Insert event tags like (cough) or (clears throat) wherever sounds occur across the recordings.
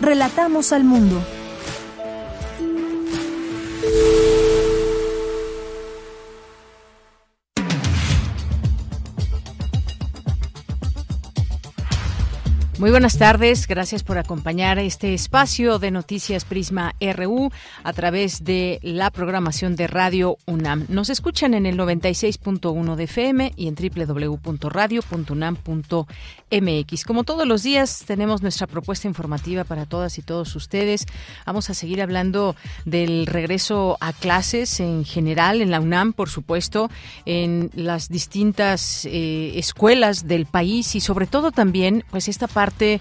Relatamos al mundo. Muy buenas tardes, gracias por acompañar este espacio de Noticias Prisma RU a través de la programación de Radio UNAM. Nos escuchan en el 96.1 de FM y en www.radio.unam.mx. Como todos los días, tenemos nuestra propuesta informativa para todas y todos ustedes. Vamos a seguir hablando del regreso a clases en general, en la UNAM, por supuesto, en las distintas eh, escuelas del país y sobre todo también, pues esta parte de,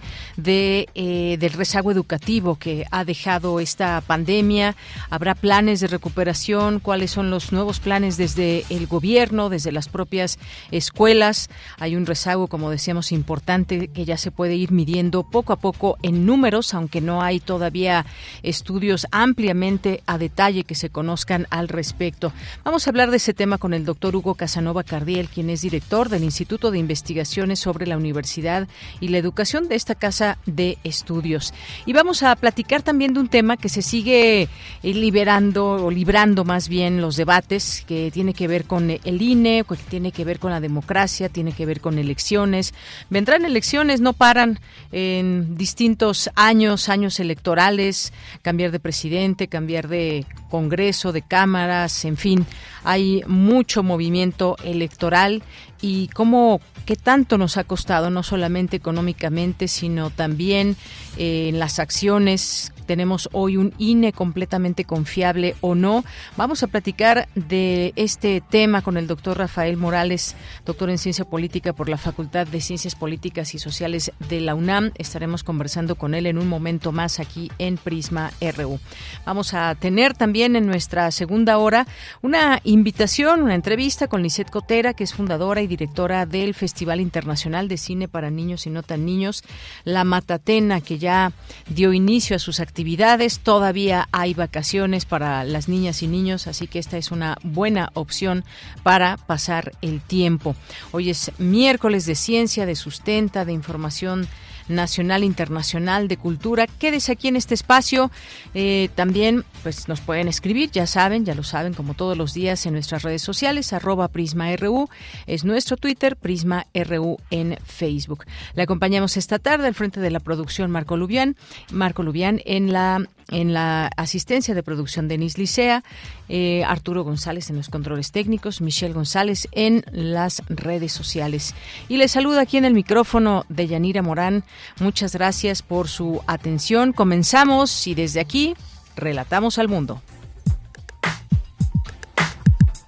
eh, del rezago educativo que ha dejado esta pandemia. Habrá planes de recuperación, cuáles son los nuevos planes desde el gobierno, desde las propias escuelas. Hay un rezago, como decíamos, importante que ya se puede ir midiendo poco a poco en números, aunque no hay todavía estudios ampliamente a detalle que se conozcan al respecto. Vamos a hablar de ese tema con el doctor Hugo Casanova Cardiel, quien es director del Instituto de Investigaciones sobre la Universidad y la Educación de esta casa de estudios. Y vamos a platicar también de un tema que se sigue eh, liberando o librando más bien los debates, que tiene que ver con el INE, que tiene que ver con la democracia, tiene que ver con elecciones. Vendrán elecciones, no paran en distintos años, años electorales, cambiar de presidente, cambiar de Congreso, de cámaras, en fin, hay mucho movimiento electoral. Y cómo qué tanto nos ha costado no solamente económicamente sino también eh, en las acciones tenemos hoy un INE completamente confiable o no. Vamos a platicar de este tema con el doctor Rafael Morales, doctor en Ciencia Política por la Facultad de Ciencias Políticas y Sociales de la UNAM. Estaremos conversando con él en un momento más aquí en Prisma RU. Vamos a tener también en nuestra segunda hora una invitación, una entrevista con Lisette Cotera, que es fundadora y directora del Festival Internacional de Cine para Niños y No Tan Niños, La Matatena, que ya dio inicio a sus actividades actividades. Todavía hay vacaciones para las niñas y niños, así que esta es una buena opción para pasar el tiempo. Hoy es miércoles de ciencia, de sustenta, de información nacional, internacional, de cultura. Quédese aquí en este espacio. Eh, también pues nos pueden escribir, ya saben, ya lo saben, como todos los días en nuestras redes sociales, arroba PrismaRU, es nuestro Twitter, PrismaRU en Facebook. Le acompañamos esta tarde al frente de la producción Marco Lubián, Marco Lubián en la en la asistencia de producción Denis Licea, eh, Arturo González en los controles técnicos, Michelle González en las redes sociales. Y les saluda aquí en el micrófono de Yanira Morán. Muchas gracias por su atención. Comenzamos y desde aquí relatamos al mundo.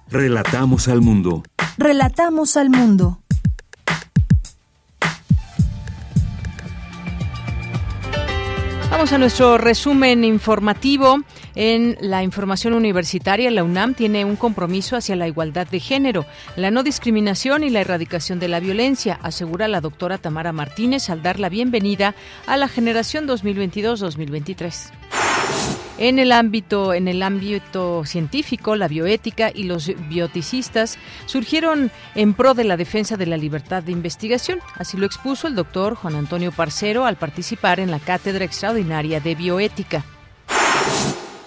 Relatamos al mundo. Relatamos al mundo. Vamos a nuestro resumen informativo. En la información universitaria, la UNAM tiene un compromiso hacia la igualdad de género, la no discriminación y la erradicación de la violencia, asegura la doctora Tamara Martínez al dar la bienvenida a la generación 2022-2023. En el ámbito, en el ámbito científico, la bioética y los bioticistas surgieron en pro de la defensa de la libertad de investigación. Así lo expuso el doctor Juan Antonio Parcero al participar en la Cátedra Extraordinaria de Bioética.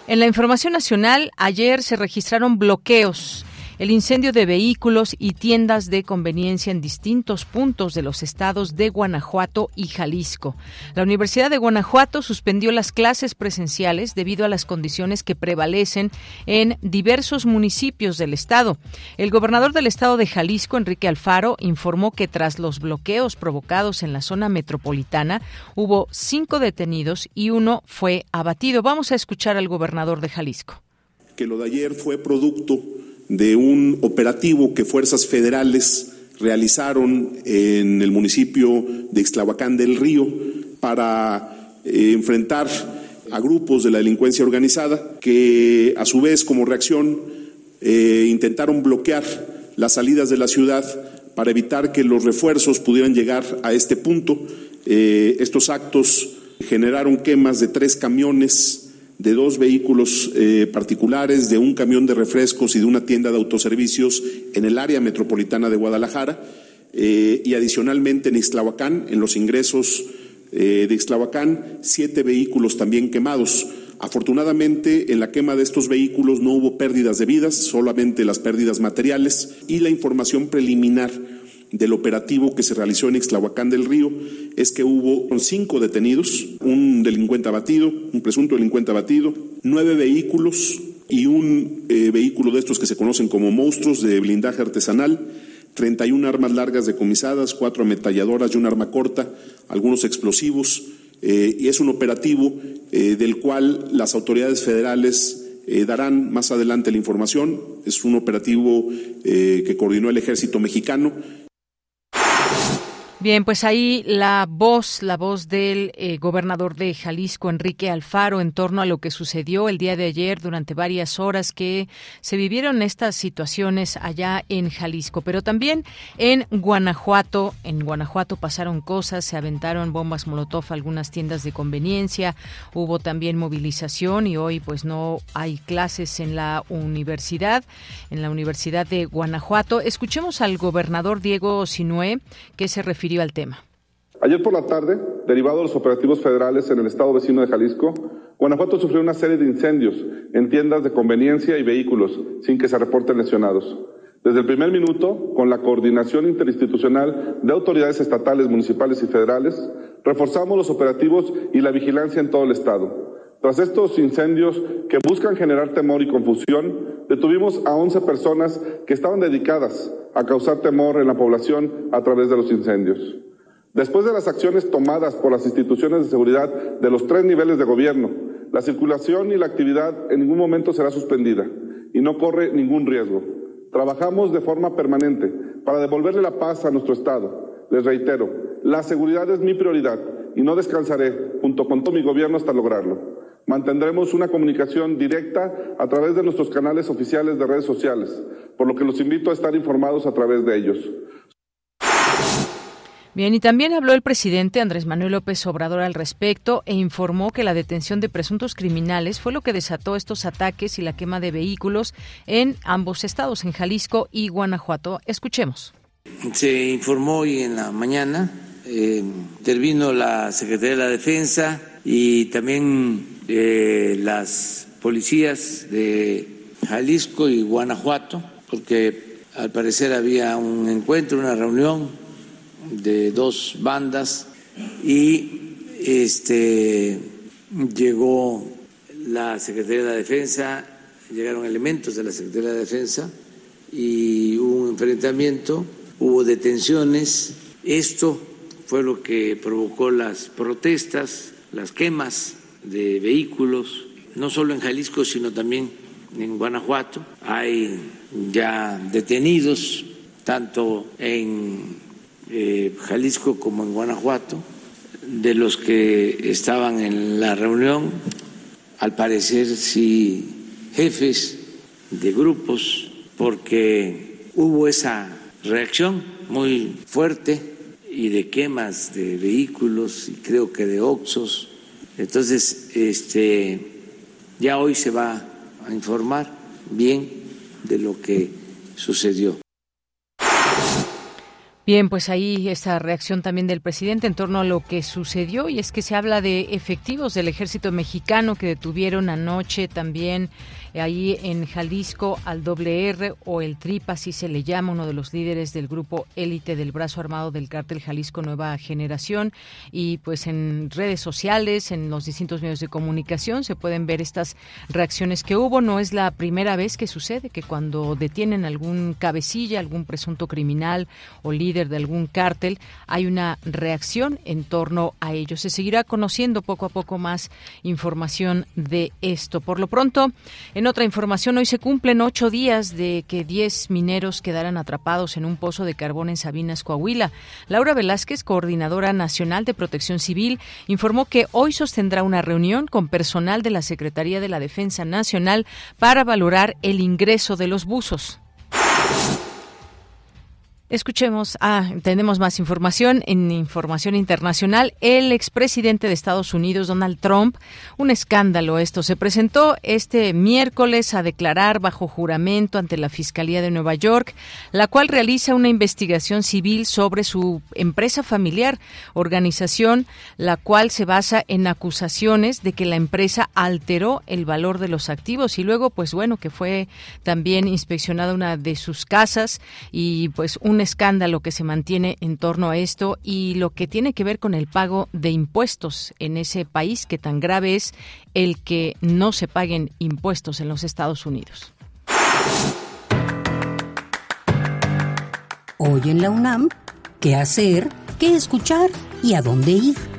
En la información nacional, ayer se registraron bloqueos el incendio de vehículos y tiendas de conveniencia en distintos puntos de los estados de Guanajuato y Jalisco. La Universidad de Guanajuato suspendió las clases presenciales debido a las condiciones que prevalecen en diversos municipios del estado. El gobernador del estado de Jalisco, Enrique Alfaro, informó que tras los bloqueos provocados en la zona metropolitana, hubo cinco detenidos y uno fue abatido. Vamos a escuchar al gobernador de Jalisco. Que lo de ayer fue producto de un operativo que fuerzas federales realizaron en el municipio de Ixtlahuacán del Río para eh, enfrentar a grupos de la delincuencia organizada que a su vez como reacción eh, intentaron bloquear las salidas de la ciudad para evitar que los refuerzos pudieran llegar a este punto. Eh, estos actos generaron quemas de tres camiones, de dos vehículos eh, particulares, de un camión de refrescos y de una tienda de autoservicios en el área metropolitana de Guadalajara y adicionalmente en Ixtlahuacán, en los ingresos de Ixtlahuacán, siete vehículos también quemados. Afortunadamente, en la quema de estos vehículos no hubo pérdidas de vidas, solamente las pérdidas materiales y la información preliminar del operativo que se realizó en Ixtlahuacán del Río es que hubo cinco detenidos, un delincuente abatido, un presunto delincuente abatido, nueve vehículos y un eh, vehículo de estos que se conocen como monstruos de blindaje artesanal, 31 armas largas decomisadas, cuatro ametralladoras y un arma corta, algunos explosivos, eh, y es un operativo eh, del cual las autoridades federales darán más adelante la información. Es un operativo que coordinó el ejército mexicano Bien, pues ahí la voz, la voz del eh, gobernador de Jalisco, Enrique Alfaro, en torno a lo que sucedió el día de ayer durante varias horas que se vivieron estas situaciones allá en Jalisco, pero también en Guanajuato. En Guanajuato pasaron cosas, se aventaron bombas molotov a algunas tiendas de conveniencia, hubo también movilización y hoy pues no hay clases en la universidad, en la Universidad de Guanajuato. Escuchemos al gobernador Diego Sinué que se refirió al tema. Ayer por la tarde, derivado de los operativos federales en el estado vecino de Jalisco, Guanajuato sufrió una serie de incendios en tiendas de conveniencia y vehículos sin que se reporten lesionados. Desde el primer minuto, con la coordinación interinstitucional de autoridades estatales, municipales y federales, reforzamos los operativos y la vigilancia en todo el estado. Tras estos incendios que buscan generar temor y confusión, detuvimos a 11 personas que estaban dedicadas a causar temor en la población a través de los incendios. Después de las acciones tomadas por las instituciones de seguridad de los tres niveles de gobierno, la circulación y la actividad en ningún momento será suspendida y no corre ningún riesgo. Trabajamos de forma permanente para devolverle la paz a nuestro Estado. Les reitero, la seguridad es mi prioridad y no descansaré junto con todo mi gobierno hasta lograrlo. Mantendremos una comunicación directa a través de nuestros canales oficiales de redes sociales, por lo que los invito a estar informados a través de ellos. Bien, y también habló el presidente Andrés Manuel López Obrador al respecto e informó que la detención de presuntos criminales fue lo que desató estos ataques y la quema de vehículos en ambos estados, en Jalisco y Guanajuato. Escuchemos. Se informó hoy en la mañana, eh, intervino la Secretaría de la Defensa y también las policías de Jalisco y Guanajuato, porque al parecer había un encuentro, una reunión de dos bandas y este llegó la Secretaría de la Defensa, llegaron elementos de la Secretaría de Defensa y hubo un enfrentamiento, hubo detenciones. Esto fue lo que provocó las protestas, las quemas de vehículos, no solo en Jalisco, sino también en Guanajuato. Hay ya detenidos, tanto en eh, Jalisco como en Guanajuato, de los que estaban en la reunión, al parecer sí jefes de grupos, porque hubo esa reacción muy fuerte y de quemas de vehículos y creo que de oxos entonces, este, ya hoy se va a informar bien de lo que sucedió. Bien, pues ahí esta reacción también del presidente en torno a lo que sucedió y es que se habla de efectivos del ejército mexicano que detuvieron anoche también ahí en Jalisco al doble R o el TRIP, así se le llama, uno de los líderes del grupo élite del brazo armado del cártel Jalisco Nueva Generación. Y pues en redes sociales, en los distintos medios de comunicación, se pueden ver estas reacciones que hubo. No es la primera vez que sucede que cuando detienen algún cabecilla, algún presunto criminal o líder de algún cártel, hay una reacción en torno a ello. Se seguirá conociendo poco a poco más información de esto. Por lo pronto, en En otra información, hoy se cumplen ocho días de que diez mineros quedaran atrapados en un pozo de carbón en Sabinas, Coahuila. Laura Velázquez, coordinadora nacional de protección civil, informó que hoy sostendrá una reunión con personal de la Secretaría de la Defensa Nacional para valorar el ingreso de los buzos. Escuchemos, ah, tenemos más información en información internacional. El expresidente de Estados Unidos, Donald Trump, un escándalo esto, se presentó este miércoles a declarar bajo juramento ante la Fiscalía de Nueva York, la cual realiza una investigación civil sobre su empresa familiar, organización la cual se basa en acusaciones de que la empresa alteró el valor de los activos y luego, pues bueno, que fue también inspeccionada una de sus casas y pues un un escándalo que se mantiene en torno a esto y lo que tiene que ver con el pago de impuestos en ese país que tan grave es el que no se paguen impuestos en los Estados Unidos. Hoy en la UNAM, ¿qué hacer? ¿Qué escuchar? ¿Y a dónde ir?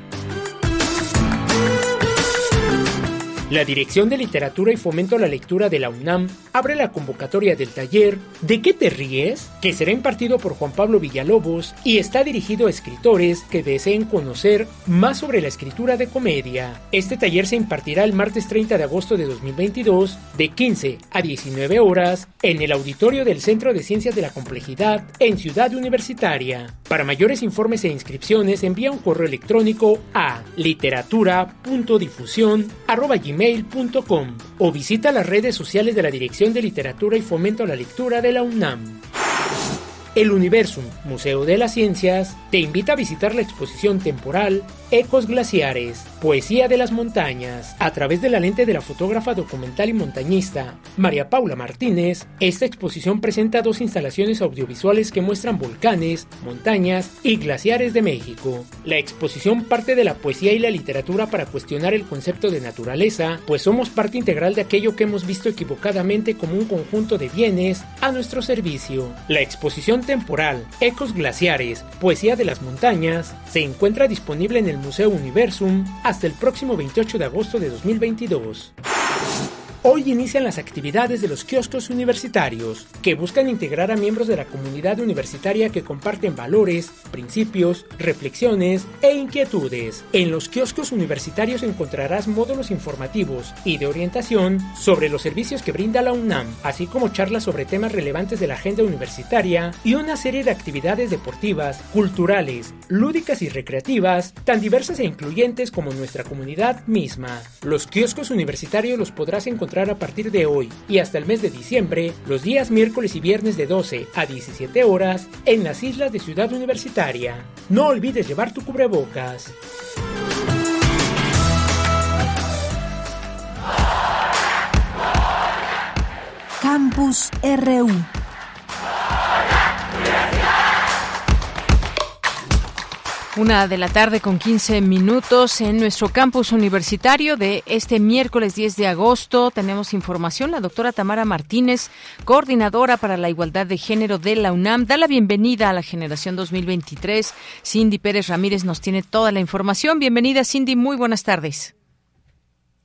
La Dirección de Literatura y Fomento a la Lectura de la UNAM abre la convocatoria del taller ¿De qué te ríes? que será impartido por Juan Pablo Villalobos y está dirigido a escritores que deseen conocer más sobre la escritura de comedia. Este taller se impartirá el martes 30 de agosto de 2022 de 15 a 19 horas en el auditorio del Centro de Ciencias de la Complejidad en Ciudad Universitaria. Para mayores informes e inscripciones envía un correo electrónico a literatura.difusión.gmail o visita las redes sociales de la Dirección de Literatura y Fomento a la Lectura de la UNAM. El Universum, Museo de las Ciencias, te invita a visitar la exposición temporal Ecos Glaciares, Poesía de las Montañas. A través de la lente de la fotógrafa documental y montañista María Paula Martínez, esta exposición presenta dos instalaciones audiovisuales que muestran volcanes, montañas y glaciares de México. La exposición parte de la poesía y la literatura para cuestionar el concepto de naturaleza, pues somos parte integral de aquello que hemos visto equivocadamente como un conjunto de bienes a nuestro servicio. La exposición temporal Ecos Glaciares, Poesía de las Montañas, se encuentra disponible en el Museo Universum hasta el próximo 28 de agosto de 2022. Hoy inician las actividades de los kioscos universitarios, que buscan integrar a miembros de la comunidad universitaria que comparten valores, principios, reflexiones e inquietudes. En los kioscos universitarios encontrarás módulos informativos y de orientación sobre los servicios que brinda la UNAM, así como charlas sobre temas relevantes de la agenda universitaria y una serie de actividades deportivas, culturales, lúdicas y recreativas, tan diversas e incluyentes como nuestra comunidad misma. Los kioscos universitarios los podrás encontrar a partir de hoy y hasta el mes de diciembre, los días miércoles y viernes de 12 a 17 horas, en las islas de Ciudad Universitaria. No olvides llevar tu cubrebocas. Campus RU Una de la tarde con 15 minutos en nuestro campus universitario de este miércoles 10 de agosto. Tenemos información. La doctora Tamara Martínez, coordinadora para la igualdad de género de la UNAM, da la bienvenida a la generación 2023. Cindy Pérez Ramírez nos tiene toda la información. Bienvenida, Cindy. Muy buenas tardes.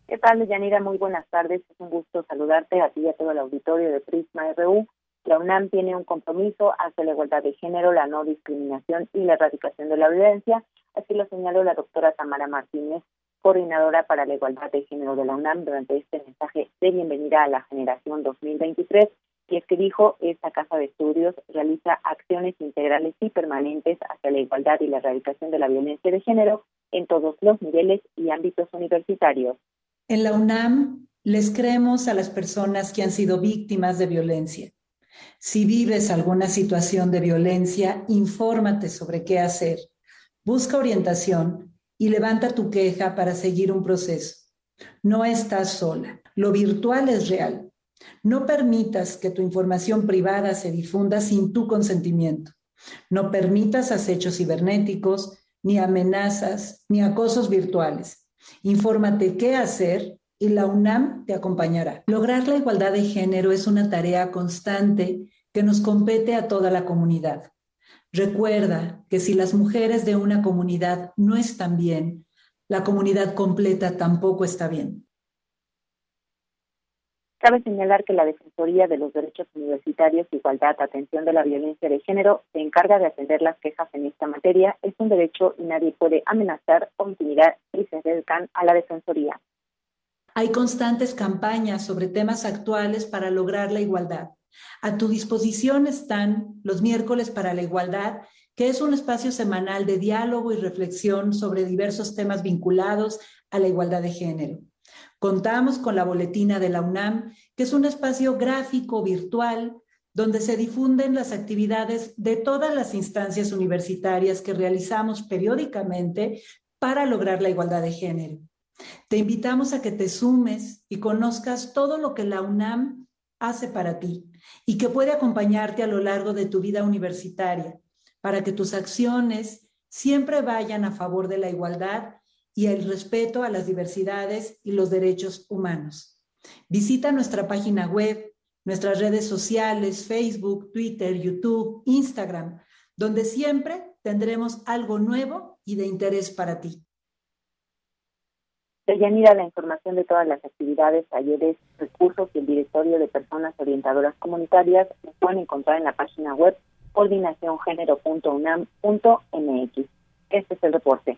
¿Qué tal, Yanira? Muy buenas tardes. Es un gusto saludarte a ti y a todo el auditorio de Prisma RU. La UNAM tiene un compromiso hacia la igualdad de género, la no discriminación y la erradicación de la violencia. Así lo señaló la doctora Tamara Martínez, coordinadora para la igualdad de género de la UNAM, durante este mensaje de bienvenida a la generación 2023. Y es que dijo, esta casa de estudios realiza acciones integrales y permanentes hacia la igualdad y la erradicación de la violencia de género en todos los niveles y ámbitos universitarios. En la UNAM les creemos a las personas que han sido víctimas de violencia si vives alguna situación de violencia, infórmate sobre qué hacer. Busca orientación y levanta tu queja para seguir un proceso. No estás sola. Lo virtual es real. No permitas que tu información privada se difunda sin tu consentimiento. No permitas acechos cibernéticos, ni amenazas, ni acosos virtuales. Infórmate qué hacer y la UNAM te acompañará. Lograr la igualdad de género es una tarea constante que nos compete a toda la comunidad. Recuerda que si las mujeres de una comunidad no están bien, la comunidad completa tampoco está bien. Cabe señalar que la Defensoría de los Derechos Universitarios, Igualdad, Atención de la Violencia de Género se encarga de atender las quejas en esta materia. Es un derecho y nadie puede amenazar o intimidar y se acercan a la Defensoría. Hay constantes campañas sobre temas actuales para lograr la igualdad. A tu disposición están los miércoles para la igualdad, que es un espacio semanal de diálogo y reflexión sobre diversos temas vinculados a la igualdad de género. Contamos con la boletina de la UNAM, que es un espacio gráfico virtual donde se difunden las actividades de todas las instancias universitarias que realizamos periódicamente para lograr la igualdad de género. Te invitamos a que te sumes y conozcas todo lo que la UNAM hace para ti y que puede acompañarte a lo largo de tu vida universitaria para que tus acciones siempre vayan a favor de la igualdad y el respeto a las diversidades y los derechos humanos. Visita nuestra página web, nuestras redes sociales, Facebook, Twitter, YouTube, Instagram, donde siempre tendremos algo nuevo y de interés para ti. Deyanira, la información de todas las actividades, talleres, recursos y el directorio de personas orientadoras comunitarias se pueden encontrar en la página web coordinaciongénero.unam.mx. Este es el reporte.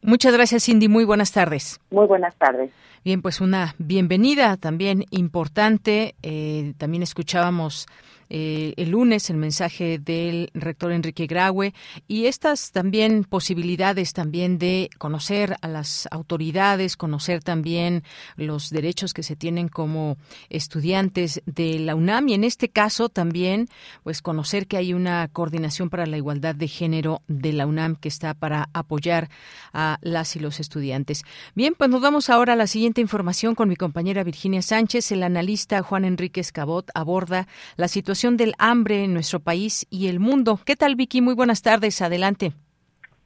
Muchas gracias, Cindy. Muy buenas tardes. Muy buenas tardes. Bien, pues una bienvenida también importante. Eh, también escuchábamos eh, el lunes el mensaje del rector Enrique Graue y estas también posibilidades también de conocer a las autoridades, conocer también los derechos que se tienen como estudiantes de la UNAM y en este caso también pues conocer que hay una coordinación para la igualdad de género de la UNAM que está para apoyar a las y los estudiantes. Bien, pues nos vamos ahora a la siguiente información con mi compañera Virginia Sánchez. El analista Juan Enrique Escabot aborda la situación del hambre en nuestro país y el mundo. ¿Qué tal, Vicky? Muy buenas tardes. Adelante.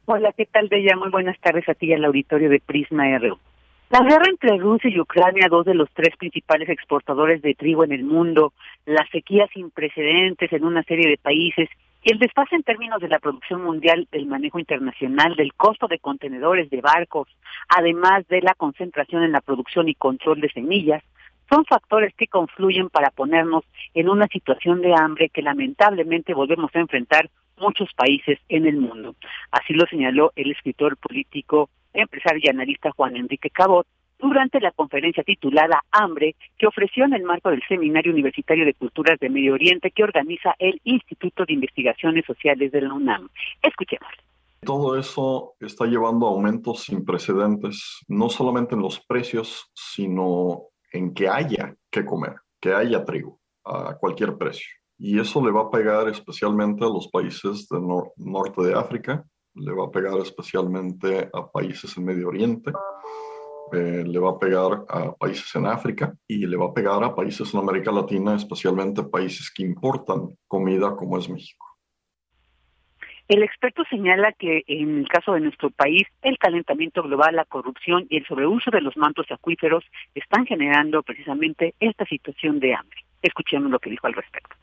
Hola, ¿qué tal, Deya? Muy buenas tardes a ti y al auditorio de Prisma RU. La guerra entre Rusia y Ucrania, dos de los tres principales exportadores de trigo en el mundo, las sequías sin precedentes en una serie de países y el desfase en términos de la producción mundial, del manejo internacional, del costo de contenedores, de barcos, además de la concentración en la producción y control de semillas, son factores que confluyen para ponernos en una situación de hambre que lamentablemente volvemos a enfrentar muchos países en el mundo. Así lo señaló el escritor político, empresario y analista Juan Enrique Cabot durante la conferencia titulada Hambre que ofreció en el marco del Seminario Universitario de Culturas de Medio Oriente que organiza el Instituto de Investigaciones Sociales de la UNAM. Escuchemos. Todo eso está llevando a aumentos sin precedentes, no solamente en los precios, sino en que haya que comer, que haya trigo a cualquier precio. Y eso le va a pegar especialmente a los países del norte de África, le va a pegar especialmente a países en Medio Oriente, eh, le va a pegar a países en África y le va a pegar a países en América Latina, especialmente países que importan comida como es México. El experto señala que en el caso de nuestro país, el calentamiento global, la corrupción y el sobreuso de los mantos acuíferos están generando precisamente esta situación de hambre. Escuchemos lo que dijo al respecto.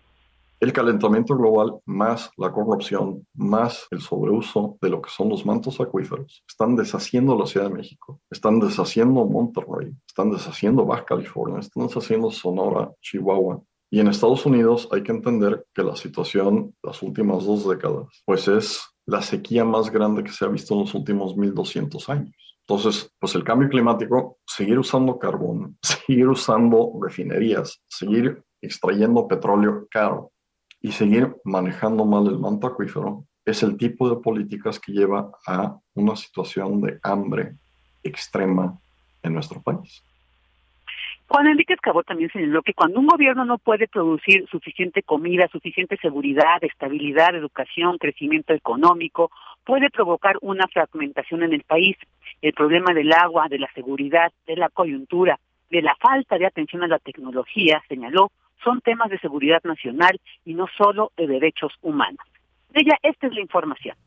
El calentamiento global más la corrupción más el sobreuso de lo que son los mantos acuíferos están deshaciendo la Ciudad de México, están deshaciendo Monterrey, están deshaciendo Baja California, están deshaciendo Sonora, Chihuahua, y en Estados Unidos hay que entender que la situación las últimas dos décadas, pues es la sequía más grande que se ha visto en los últimos 1200 años. Entonces, pues el cambio climático, seguir usando carbón, (laughs) seguir usando refinerías, seguir extrayendo petróleo caro y seguir manejando mal el manto acuífero es el tipo de políticas que lleva a una situación de hambre extrema en nuestro país. Juan Enrique Escabó también señaló que cuando un gobierno no puede producir suficiente comida, suficiente seguridad, estabilidad, educación, crecimiento económico, puede provocar una fragmentación en el país. El problema del agua, de la seguridad, de la coyuntura, de la falta de atención a la tecnología, señaló, son temas de seguridad nacional y no solo de derechos humanos. ella, esta es la información.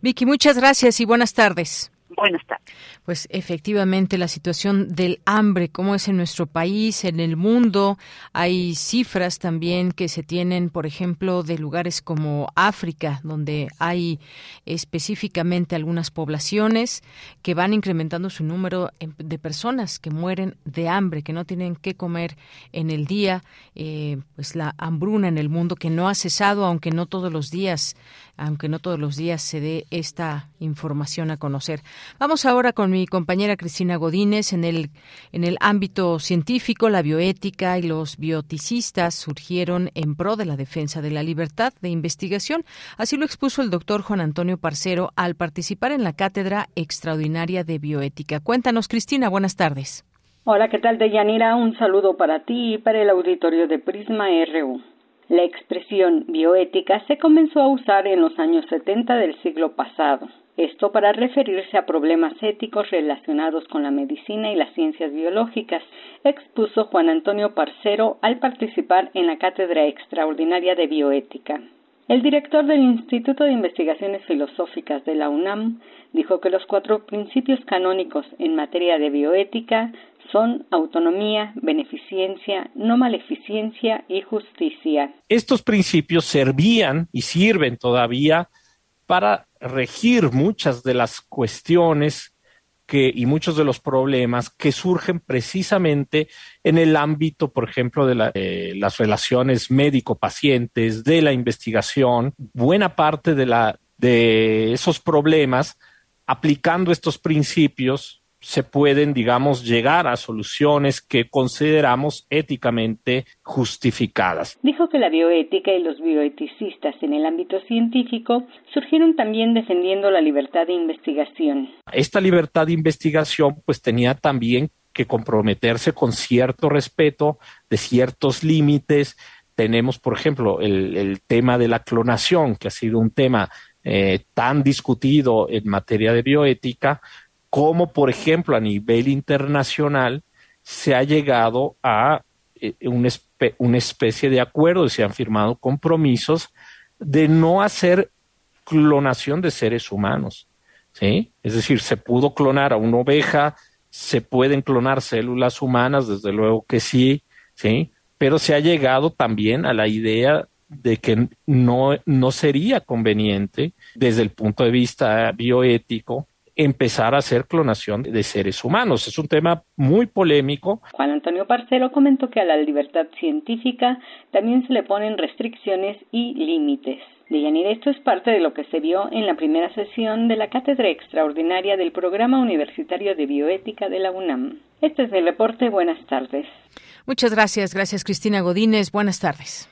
Vicky, muchas gracias y buenas tardes. Buenas tardes. Pues efectivamente la situación del hambre, cómo es en nuestro país, en el mundo, hay cifras también que se tienen, por ejemplo, de lugares como África, donde hay específicamente algunas poblaciones que van incrementando su número de personas que mueren de hambre, que no tienen que comer en el día, eh, pues la hambruna en el mundo que no ha cesado, aunque no todos los días aunque no todos los días se dé esta información a conocer. Vamos ahora con mi compañera Cristina Godínez en el en el ámbito científico, la bioética y los bioticistas surgieron en pro de la defensa de la libertad de investigación, así lo expuso el doctor Juan Antonio Parcero al participar en la cátedra extraordinaria de bioética. Cuéntanos, Cristina, buenas tardes. Hola, ¿qué tal, Deyanira? Un saludo para ti y para el auditorio de Prisma RU. La expresión bioética se comenzó a usar en los años 70 del siglo pasado, esto para referirse a problemas éticos relacionados con la medicina y las ciencias biológicas, expuso Juan Antonio Parcero al participar en la Cátedra Extraordinaria de Bioética. El director del Instituto de Investigaciones Filosóficas de la UNAM dijo que los cuatro principios canónicos en materia de bioética son autonomía, beneficencia, no maleficencia y justicia. Estos principios servían y sirven todavía para regir muchas de las cuestiones que, y muchos de los problemas que surgen precisamente en el ámbito, por ejemplo, de, las relaciones médico-pacientes, de la investigación. Buena parte de, la, de esos problemas, aplicando estos principios, se pueden, digamos, llegar a soluciones que consideramos éticamente justificadas. Dijo que la bioética y los bioeticistas en el ámbito científico surgieron también defendiendo la libertad de investigación. Esta libertad de investigación pues tenía también que comprometerse con cierto respeto de ciertos límites. Tenemos, por ejemplo, el, tema de la clonación, que ha sido un tema eh, tan discutido en materia de bioética, como por ejemplo a nivel internacional se ha llegado a eh, una, especie de acuerdo, se han firmado compromisos de no hacer clonación de seres humanos. ¿sí? Es decir, se pudo clonar a una oveja, se pueden clonar células humanas, desde luego que sí, ¿sí? pero se ha llegado también a la idea de que no, no sería conveniente desde el punto de vista bioético empezar a hacer clonación de seres humanos. Es un tema muy polémico. Juan Antonio Parcero comentó que a la libertad científica también se le ponen restricciones y límites. Deyanira, esto es parte de lo que se vio en la primera sesión de la Cátedra Extraordinaria del Programa Universitario de Bioética de la UNAM. Este es el reporte. Buenas tardes. Muchas gracias. Gracias, Cristina Godínez. Buenas tardes.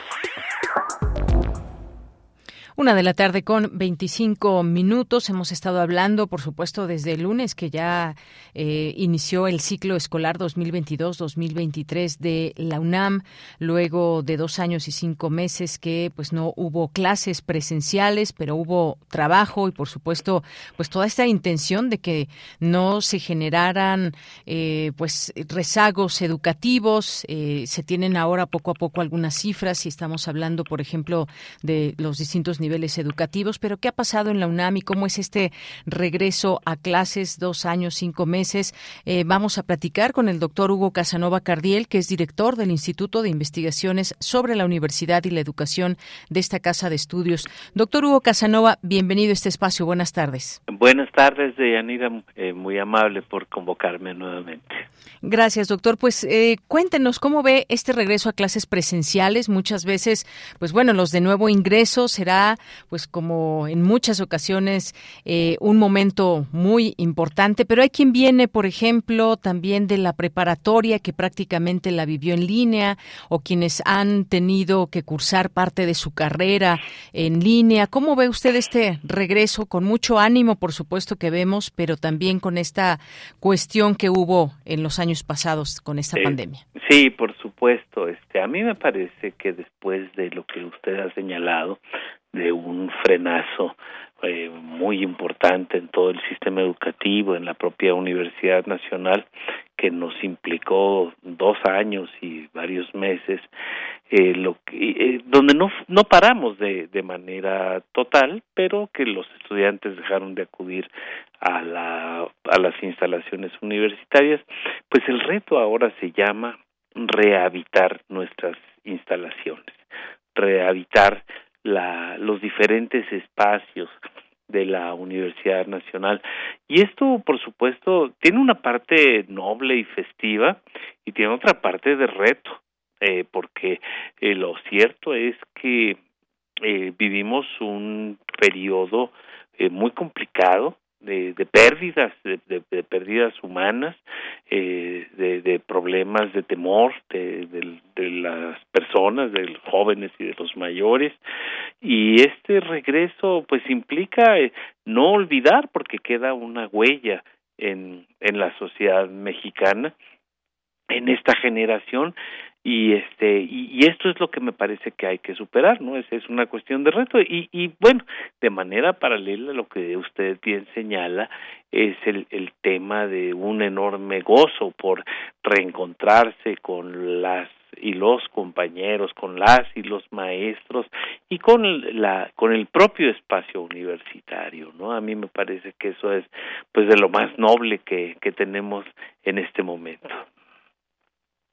Una de la tarde con 25 minutos. Hemos estado hablando, por supuesto, desde el lunes que ya eh, inició el ciclo escolar 2022-2023 de la UNAM, luego de dos años y cinco meses que pues no hubo clases presenciales, pero hubo trabajo y, por supuesto, pues toda esta intención de que no se generaran eh, pues rezagos educativos. Eh, se tienen ahora poco a poco algunas cifras y estamos hablando, por ejemplo, de los distintos niveles niveles educativos, pero ¿qué ha pasado en la UNAM y cómo es este regreso a clases, dos años, cinco meses? Eh, vamos a platicar con el doctor Hugo Casanova Cardiel, que es director del Instituto de Investigaciones sobre la Universidad y la Educación de esta Casa de Estudios. Doctor Hugo Casanova, bienvenido a este espacio. Buenas tardes. Buenas tardes, Deyanira. Eh, muy amable por convocarme nuevamente. Gracias, doctor. Pues eh, cuéntenos cómo ve este regreso a clases presenciales. Muchas veces, pues bueno, los de nuevo ingreso será, pues como en muchas ocasiones, eh, un momento muy importante. Pero hay quien viene, por ejemplo, también de la preparatoria que prácticamente la vivió en línea o quienes han tenido que cursar parte de su carrera en línea. ¿Cómo ve usted este regreso? Con mucho ánimo, por supuesto que vemos, pero también con esta cuestión que hubo en los años pasados con esta pandemia. Sí, por supuesto. Este, a mí me parece que después de lo que usted ha señalado, de un frenazo eh, muy importante en todo el sistema educativo, en la propia Universidad Nacional, que nos implicó dos años y varios meses, eh, lo que, eh, donde no, no paramos de, de manera total, pero que los estudiantes dejaron de acudir a, la, a las instalaciones universitarias, pues el reto ahora se llama rehabitar nuestras instalaciones, rehabitar la, los diferentes espacios de la Universidad Nacional. Y esto, por supuesto, tiene una parte noble y festiva y tiene otra parte de reto, eh, porque eh, lo cierto es que eh, vivimos un periodo eh, muy complicado de, de pérdidas, de, de, pérdidas humanas, de, problemas de temor de, las personas, de los jóvenes y de los mayores. Y este regreso pues implica no olvidar porque queda una huella en, en la sociedad mexicana en esta generación y este y, esto es lo que me parece que hay que superar no es es una cuestión de reto y, y bueno de manera paralela lo que usted bien señala es el, el tema de un enorme gozo por reencontrarse con las y los compañeros, con las y los maestros y con la con el propio espacio universitario, ¿no? A mí me parece que eso es pues de lo más noble que que tenemos en este momento.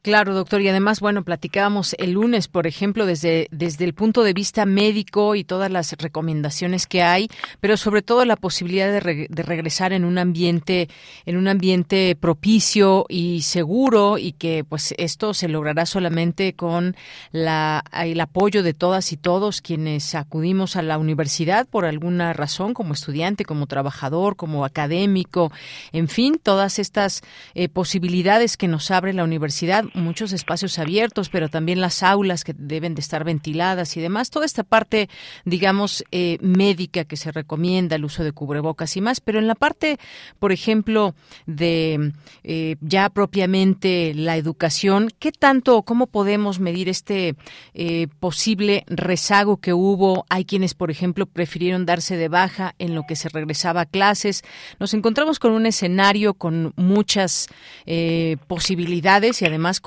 Claro, doctor. Y además, bueno, platicábamos el lunes, por ejemplo, desde, desde el punto de vista médico y todas las recomendaciones que hay, pero sobre todo la posibilidad de, re, regresar en un ambiente, en un ambiente propicio y seguro y que pues esto se logrará solamente con la, el apoyo de todas y todos quienes acudimos a la universidad por alguna razón, como estudiante, como trabajador, como académico, en fin, todas estas eh, posibilidades que nos abre la universidad muchos espacios abiertos, pero también las aulas que deben de estar ventiladas y demás. Toda esta parte, digamos, eh, médica que se recomienda, el uso de cubrebocas y más, pero en la parte, por ejemplo, de eh, ya propiamente la educación, ¿qué tanto, cómo podemos medir este eh, posible rezago que hubo? Hay quienes, por ejemplo, prefirieron darse de baja en lo que se regresaba a clases. Nos encontramos con un escenario con muchas posibilidades y además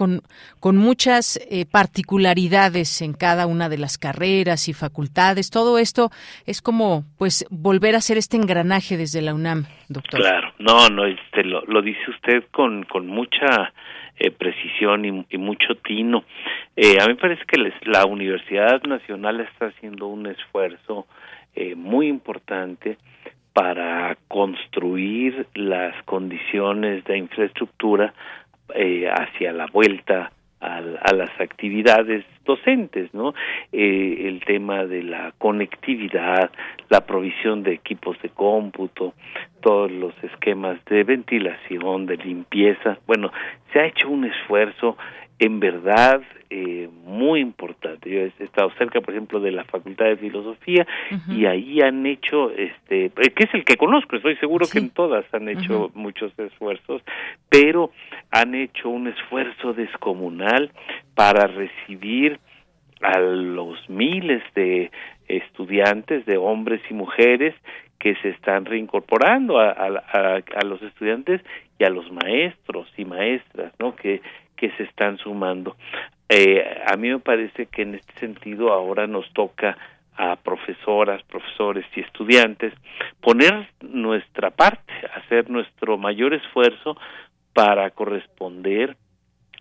con, muchas eh, particularidades en cada una de las carreras y facultades. Todo esto es como, pues, volver a hacer este engranaje desde la UNAM, doctor. Claro, no, no, este, lo, lo dice usted con, con mucha eh, precisión y, y, mucho tino. Eh, a mí me parece que les, la Universidad Nacional está haciendo un esfuerzo eh, muy importante para construir las condiciones de infraestructura eh, hacia la vuelta a, a, las actividades docentes, ¿no? Eh, el tema de la conectividad, la provisión de equipos de cómputo, todos los esquemas de ventilación, de limpieza. Bueno, se ha hecho un esfuerzo en verdad eh, muy importante. Yo he estado cerca, por ejemplo, de la Facultad de Filosofía uh -huh. y ahí han hecho, este, eh, que es el que conozco, estoy seguro sí. que en todas han hecho uh -huh. muchos esfuerzos, pero han hecho un esfuerzo descomunal para recibir a los miles de estudiantes, de hombres y mujeres que se están reincorporando a, a, a, los estudiantes y a los maestros y maestras, ¿no? Que que se están sumando. Eh, a mí me parece que en este sentido ahora nos toca a profesoras, profesores y estudiantes poner nuestra parte, hacer nuestro mayor esfuerzo para corresponder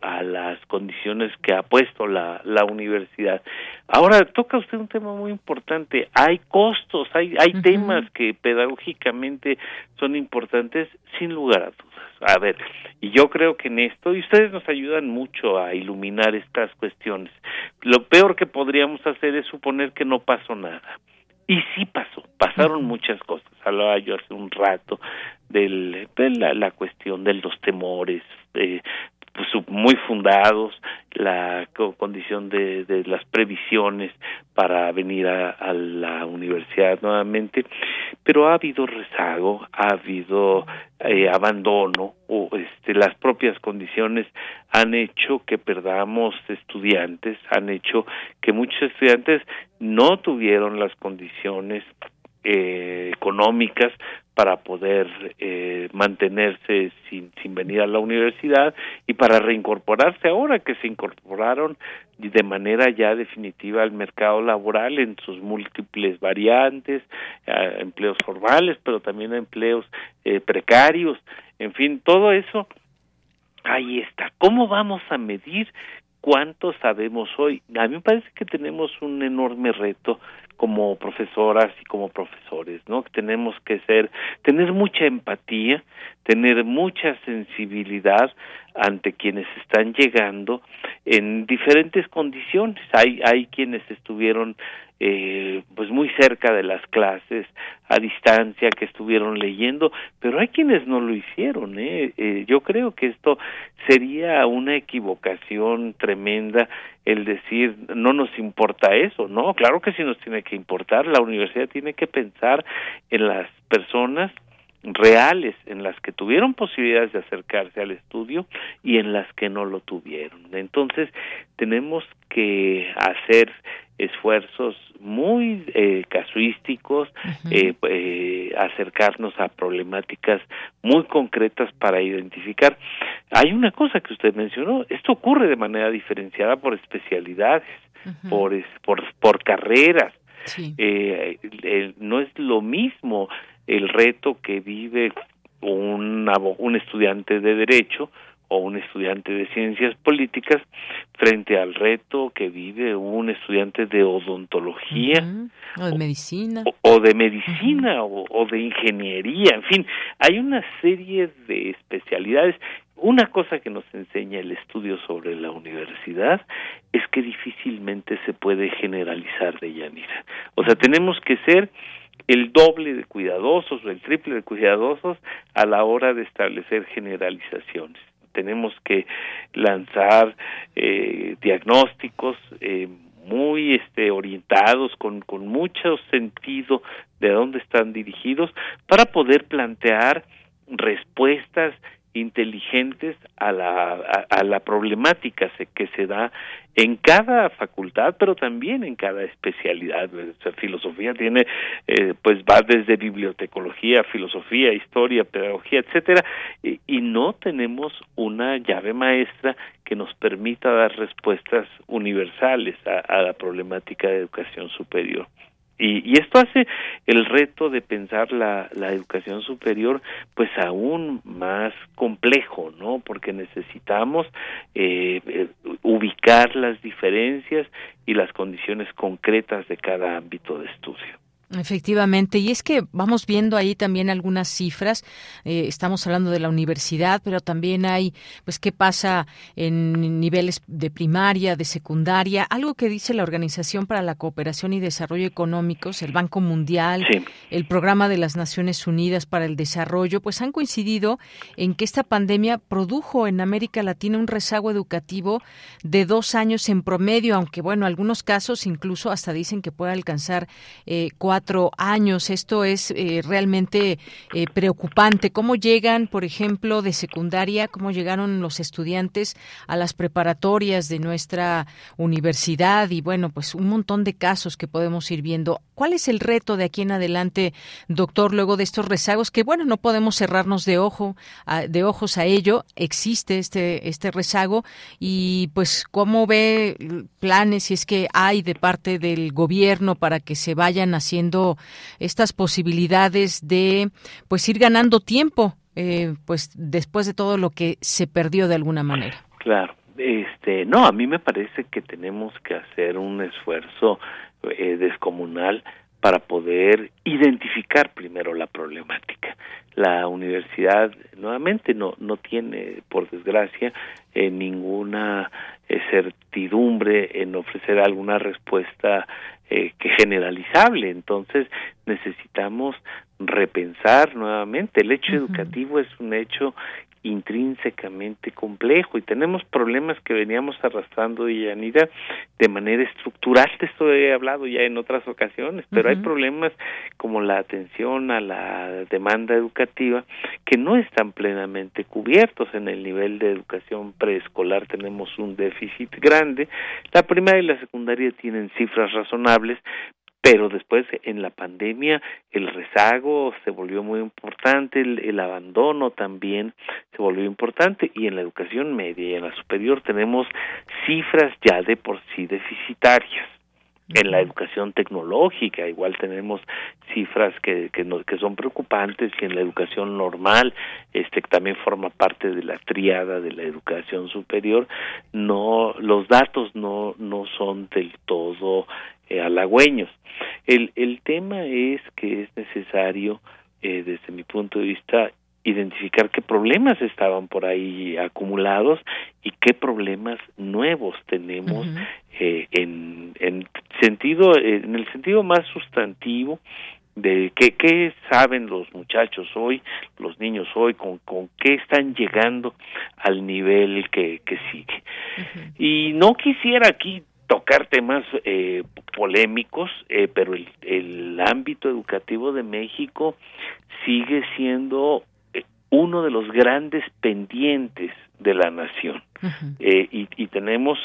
a las condiciones que ha puesto la, la universidad. Ahora toca usted un tema muy importante. Hay costos, hay, hay uh -huh. temas que pedagógicamente son importantes sin lugar a dudas. A ver, y yo creo que en esto, y ustedes nos ayudan mucho a iluminar estas cuestiones, lo peor que podríamos hacer es suponer que no pasó nada. Y sí pasó, pasaron muchas cosas. Hablaba yo hace un rato del, de la, la cuestión de los temores, de, pues, muy fundados, la condición de, de las previsiones para venir a, a, la universidad nuevamente, pero ha habido rezago, ha habido eh, abandono o este, las propias condiciones han hecho que perdamos estudiantes, han hecho que muchos estudiantes no tuvieron las condiciones eh, económicas para poder eh, mantenerse sin, sin venir a la universidad y para reincorporarse ahora que se incorporaron de manera ya definitiva al mercado laboral en sus múltiples variantes, empleos formales, pero también empleos eh, precarios, en fin, todo eso ahí está. ¿Cómo vamos a medir cuánto sabemos hoy? A mí me parece que tenemos un enorme reto como profesoras y como profesores, ¿no? Tenemos que ser, tener mucha empatía, tener mucha sensibilidad ante quienes están llegando en diferentes condiciones. Hay, hay quienes estuvieron eh, pues muy cerca de las clases, a distancia, que estuvieron leyendo, pero hay quienes no lo hicieron. ¿eh? Eh, yo creo que esto sería una equivocación tremenda el decir no nos importa eso, no, claro que sí nos tiene que importar, la universidad tiene que pensar en las personas reales en las que tuvieron posibilidades de acercarse al estudio y en las que no lo tuvieron. Entonces, tenemos que hacer esfuerzos muy eh, casuísticos, eh, eh, acercarnos a problemáticas muy concretas para identificar. Hay una cosa que usted mencionó, esto ocurre de manera diferenciada por especialidades, por, por, por carreras. no es lo mismo el reto que vive un, un estudiante de derecho o un estudiante de ciencias políticas frente al reto que vive un estudiante de odontología o de medicina. o, de medicina o, de ingeniería en fin hay una serie de especialidades. Una cosa que nos enseña el estudio sobre la universidad es que difícilmente se puede generalizar de Yanira o sea tenemos que ser el doble de cuidadosos o el triple de cuidadosos a la hora de establecer generalizaciones. Tenemos que lanzar eh, diagnósticos eh, muy este, orientados, con, con mucho sentido de dónde están dirigidos, para poder plantear respuestas inteligentes a la, a, la problemática que se da en cada facultad, pero también en cada especialidad. Filosofía tiene, eh, pues va desde bibliotecología, filosofía, historia, pedagogía, etcétera, y, no tenemos una llave maestra que nos permita dar respuestas universales a, a la problemática de educación superior. Y, esto hace el reto de pensar la, la educación superior pues aún más complejo, ¿no? Porque necesitamos eh, eh, ubicar las diferencias y las condiciones concretas de cada ámbito de estudio. Efectivamente, y es que vamos viendo ahí también algunas cifras. Eh, estamos hablando de la universidad, pero también hay, pues, qué pasa en niveles de primaria, de secundaria. Algo que dice la Organización para la Cooperación y Desarrollo Económicos, el Banco Mundial, el Programa de las Naciones Unidas para el Desarrollo, pues han coincidido en que esta pandemia produjo en América Latina un rezago educativo de dos años en promedio, aunque bueno, algunos casos incluso hasta dicen que puede alcanzar eh, cuatro años. Esto es eh, realmente eh, preocupante. ¿Cómo llegan, por ejemplo, de secundaria, cómo llegaron los estudiantes a las preparatorias de nuestra universidad? Y bueno, pues un montón de casos que podemos ir viendo. ¿Cuál es el reto de aquí en adelante, doctor, luego de estos rezagos? Que bueno, no podemos cerrarnos de ojo, de ojos a ello. Existe este, este rezago y pues cómo ve planes, si es que hay de parte del gobierno para que se vayan haciendo estas posibilidades de pues ir ganando tiempo eh, pues después de todo lo que se perdió de alguna manera. Claro, este, no, a mí me parece que tenemos que hacer un esfuerzo eh, descomunal para poder identificar primero la problemática. La universidad nuevamente no no tiene, por desgracia, eh, ninguna certidumbre en ofrecer alguna respuesta eh, que generalizable. Entonces necesitamos repensar nuevamente. El hecho educativo es un hecho intrínsecamente complejo y tenemos problemas que veníamos arrastrando y Yanira de manera estructural de esto he hablado ya en otras ocasiones pero hay problemas como la atención a la demanda educativa que no están plenamente cubiertos. En el nivel de educación preescolar tenemos un déficit grande. La primaria y la secundaria tienen cifras razonables pero después en la pandemia el rezago se volvió muy importante, el, abandono también se volvió importante y en la educación media y en la superior tenemos cifras ya de por sí deficitarias. En la educación tecnológica igual tenemos cifras que, que, que son preocupantes y en la educación normal, este que también forma parte de la triada de la educación superior, no los datos no no son del todo eh, halagüeños. El, el tema es que es necesario, eh, desde mi punto de vista, identificar qué problemas estaban por ahí acumulados y qué problemas nuevos tenemos eh, en, en sentido en el sentido más sustantivo de qué, qué saben los muchachos hoy, los niños hoy, con, con qué están llegando al nivel que, que sigue. Y no quisiera aquí tocar temas eh, polémicos, eh, pero el, el, ámbito educativo de México sigue siendo eh, uno de los grandes pendientes de la nación. eh, y, y, tenemos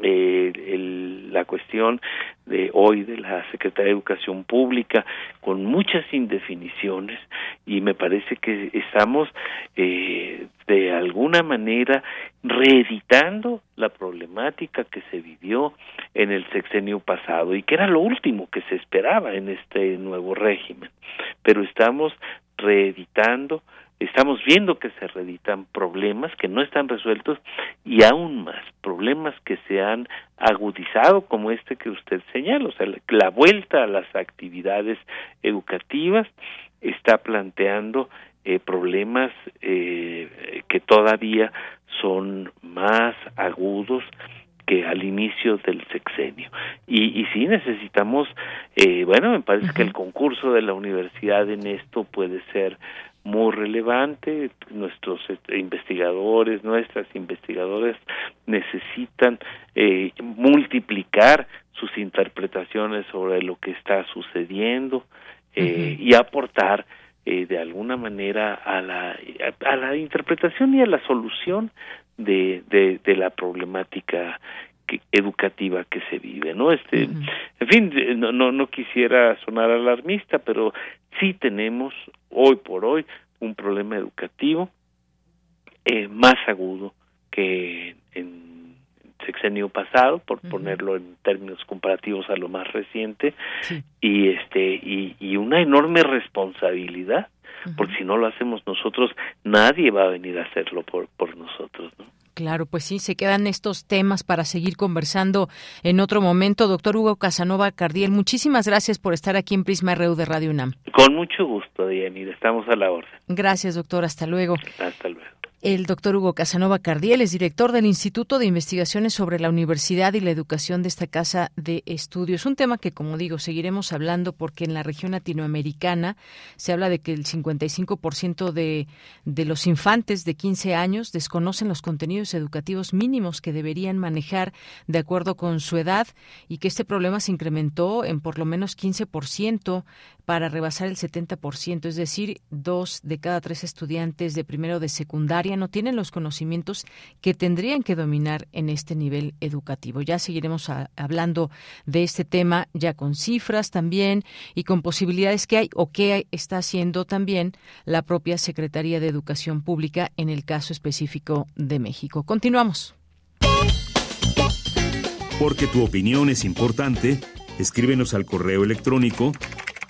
eh, el, la cuestión de hoy de la Secretaría de Educación Pública con muchas indefiniciones y me parece que estamos eh, de alguna manera reeditando la problemática que se vivió en el sexenio pasado y que era lo último que se esperaba en este nuevo régimen. Pero estamos reeditando estamos viendo que se reeditan problemas que no están resueltos y aún más problemas que se han agudizado como este que usted señala, o sea, la vuelta a las actividades educativas está planteando eh, problemas eh, que todavía son más agudos que al inicio del sexenio. Y, y sí necesitamos, eh, bueno, me parece que el concurso de la universidad en esto puede ser muy relevante. Nuestros este, investigadores, nuestras investigadoras necesitan eh, multiplicar sus interpretaciones sobre lo que está sucediendo eh, y aportar eh, de alguna manera a la, a, la interpretación y a la solución de, de, de la problemática educativa que se vive, ¿no? Este, en fin, no, no, no quisiera sonar alarmista, pero sí tenemos hoy por hoy un problema educativo eh, más agudo que en sexenio pasado, por ponerlo en términos comparativos a lo más reciente, y este y, y una enorme responsabilidad, porque si no lo hacemos nosotros, nadie va a venir a hacerlo por, por nosotros, ¿no? Claro, pues sí, se quedan estos temas para seguir conversando en otro momento. Doctor Hugo Casanova Cardiel, muchísimas gracias por estar aquí en Prisma RU de Radio UNAM. Con mucho gusto, Diana, estamos a la orden. Gracias, doctor. Hasta luego. Hasta luego. El doctor Hugo Casanova Cardiel es director del Instituto de Investigaciones sobre la Universidad y la Educación de esta Casa de Estudios. Un tema que, como digo, seguiremos hablando porque en la región latinoamericana se habla de que el 55% de, de los infantes de 15 años desconocen los contenidos educativos mínimos que deberían manejar de acuerdo con su edad y que este problema se incrementó en por lo menos 15% para rebasar el 70%, es decir, dos de cada tres estudiantes de primero de secundaria no tienen los conocimientos que tendrían que dominar en este nivel educativo. Ya seguiremos hablando de este tema ya con cifras también y con posibilidades que hay o que está haciendo también la propia Secretaría de Educación Pública en el caso específico de México. Continuamos. Porque tu opinión es importante, escríbenos al correo electrónico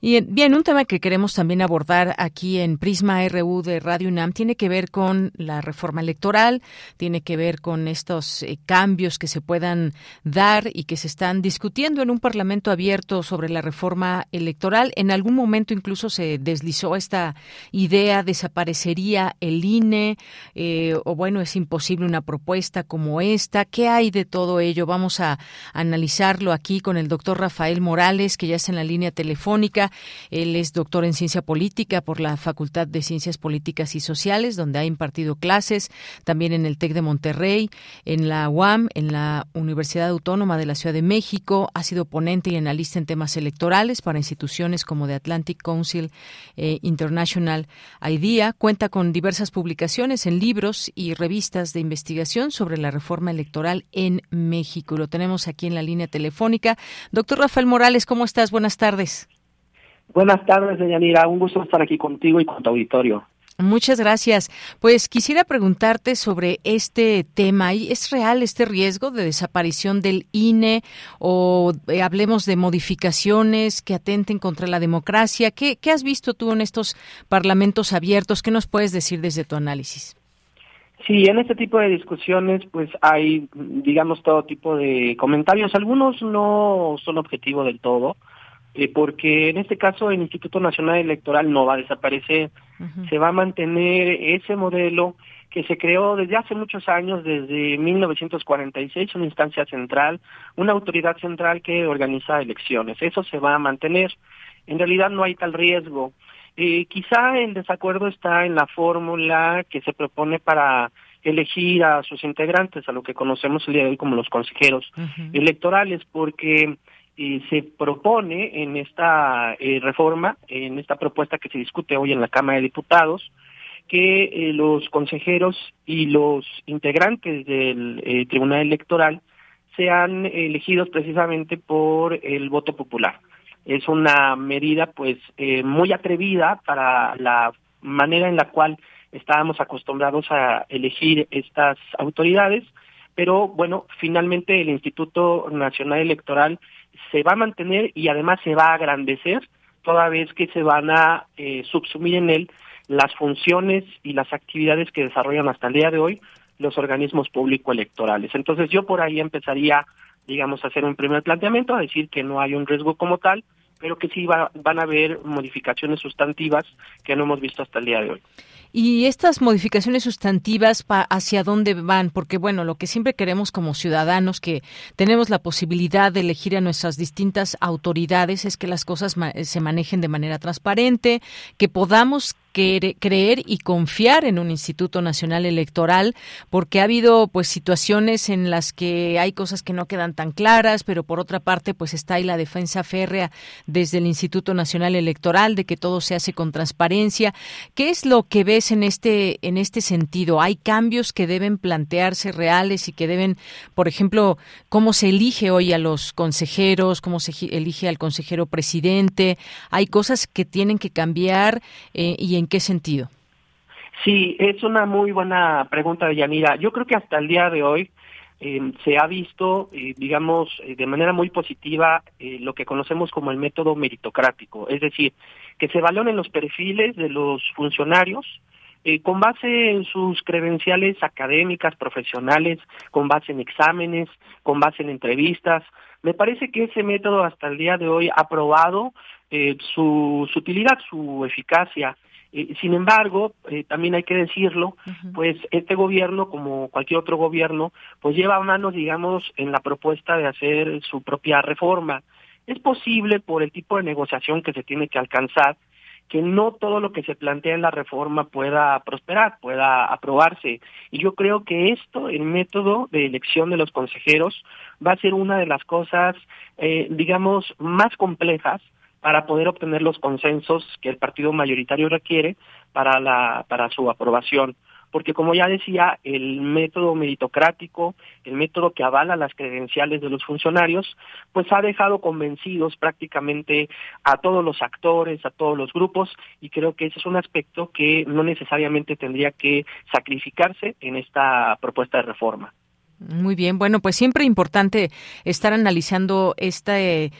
Y bien, un tema que queremos también abordar aquí en Prisma RU de Radio UNAM tiene que ver con la reforma electoral, tiene que ver con estos eh, cambios que se puedan dar y que se están discutiendo en un Parlamento abierto sobre la reforma electoral. En algún momento incluso se deslizó esta idea, desaparecería el INE, eh, o bueno, es imposible una propuesta como esta. ¿Qué hay de todo ello? Vamos a analizarlo aquí con el doctor Rafael Morales, que ya está en la línea telefónica. Él es doctor en ciencia política por la Facultad de Ciencias Políticas y Sociales, donde ha impartido clases, también en el TEC de Monterrey, en la UAM, en la Universidad Autónoma de la Ciudad de México. Ha sido ponente y analista en temas electorales para instituciones como The Atlantic Council eh, International IDEA. Cuenta con diversas publicaciones en libros y revistas de investigación sobre la reforma electoral en México. Lo tenemos aquí en la línea telefónica. Doctor Rafael Morales, ¿cómo estás? Buenas tardes. Buenas tardes, Deyanira. Un gusto estar aquí contigo y con tu auditorio. Muchas gracias. Pues quisiera preguntarte sobre este tema. ¿Es real este riesgo de desaparición del INE o eh, hablemos de modificaciones que atenten contra la democracia? ¿Qué, ¿Qué, has visto tú en estos parlamentos abiertos? ¿Qué nos puedes decir desde tu análisis? Sí, en este tipo de discusiones pues hay, digamos, todo tipo de comentarios. Algunos no son objetivos del todo, eh, porque en este caso el Instituto Nacional Electoral no va a desaparecer, se va a mantener ese modelo que se creó desde hace muchos años, desde 1946, una instancia central, una autoridad central que organiza elecciones. Eso se va a mantener. En realidad no hay tal riesgo. Eh, quizá el desacuerdo está en la fórmula que se propone para elegir a sus integrantes, a lo que conocemos el día de hoy como los consejeros electorales, porque eh, se propone en esta eh, reforma, en esta propuesta que se discute hoy en la Cámara de Diputados, que eh, los consejeros y los integrantes del Tribunal Electoral sean elegidos precisamente por el voto popular. Es una medida pues eh, muy atrevida para la manera en la cual estábamos acostumbrados a elegir estas autoridades, pero bueno, finalmente el Instituto Nacional Electoral se va a mantener y además se va a agrandecer toda vez que se van a eh, subsumir en él las funciones y las actividades que desarrollan hasta el día de hoy los organismos público electorales. Entonces yo por ahí empezaría, digamos, a hacer un primer planteamiento, a decir que no hay un riesgo como tal, pero que sí va, van a haber modificaciones sustantivas que no hemos visto hasta el día de hoy. ¿Y estas modificaciones sustantivas hacia dónde van? Porque, bueno, lo que siempre queremos como ciudadanos, que tenemos la posibilidad de elegir a nuestras distintas autoridades, es que las cosas se manejen de manera transparente, que podamos creer y confiar en un Instituto Nacional Electoral, porque ha habido pues situaciones en las que hay cosas que no quedan tan claras, pero por otra parte pues está ahí la defensa férrea desde el Instituto Nacional Electoral de que todo se hace con transparencia. ¿Qué es lo que ves en este en este sentido? ¿Hay cambios que deben plantearse reales y que deben, por ejemplo, cómo se elige hoy a los consejeros, cómo se elige al consejero presidente? Hay cosas que tienen que cambiar eh, y en qué sentido? Sí, es una muy buena pregunta, Yanira. Yo creo que hasta el día de hoy eh, se ha visto, eh, digamos, eh, de manera muy positiva lo que conocemos como el método meritocrático, es decir, que se valoren los perfiles de los funcionarios con base en sus credenciales académicas, profesionales, con base en exámenes, con base en entrevistas. Me parece que ese método hasta el día de hoy ha probado su, su utilidad, su eficacia eh, sin embargo, eh, también hay que decirlo, pues este gobierno, como cualquier otro gobierno, pues lleva a manos, digamos, en la propuesta de hacer su propia reforma. Es posible, por el tipo de negociación que se tiene que alcanzar, que no todo lo que se plantea en la reforma pueda prosperar, pueda aprobarse. Y yo creo que esto, el método de elección de los consejeros, va a ser una de las cosas, eh, digamos, más complejas para poder obtener los consensos que el partido mayoritario requiere para la para su aprobación porque como ya decía, el método meritocrático, el método que avala las credenciales de los funcionarios, pues ha dejado convencidos prácticamente a todos los actores, a todos los grupos, y creo que ese es un aspecto que no necesariamente tendría que sacrificarse en esta propuesta de reforma. Muy bien, bueno, pues siempre importante estar analizando esta, eh,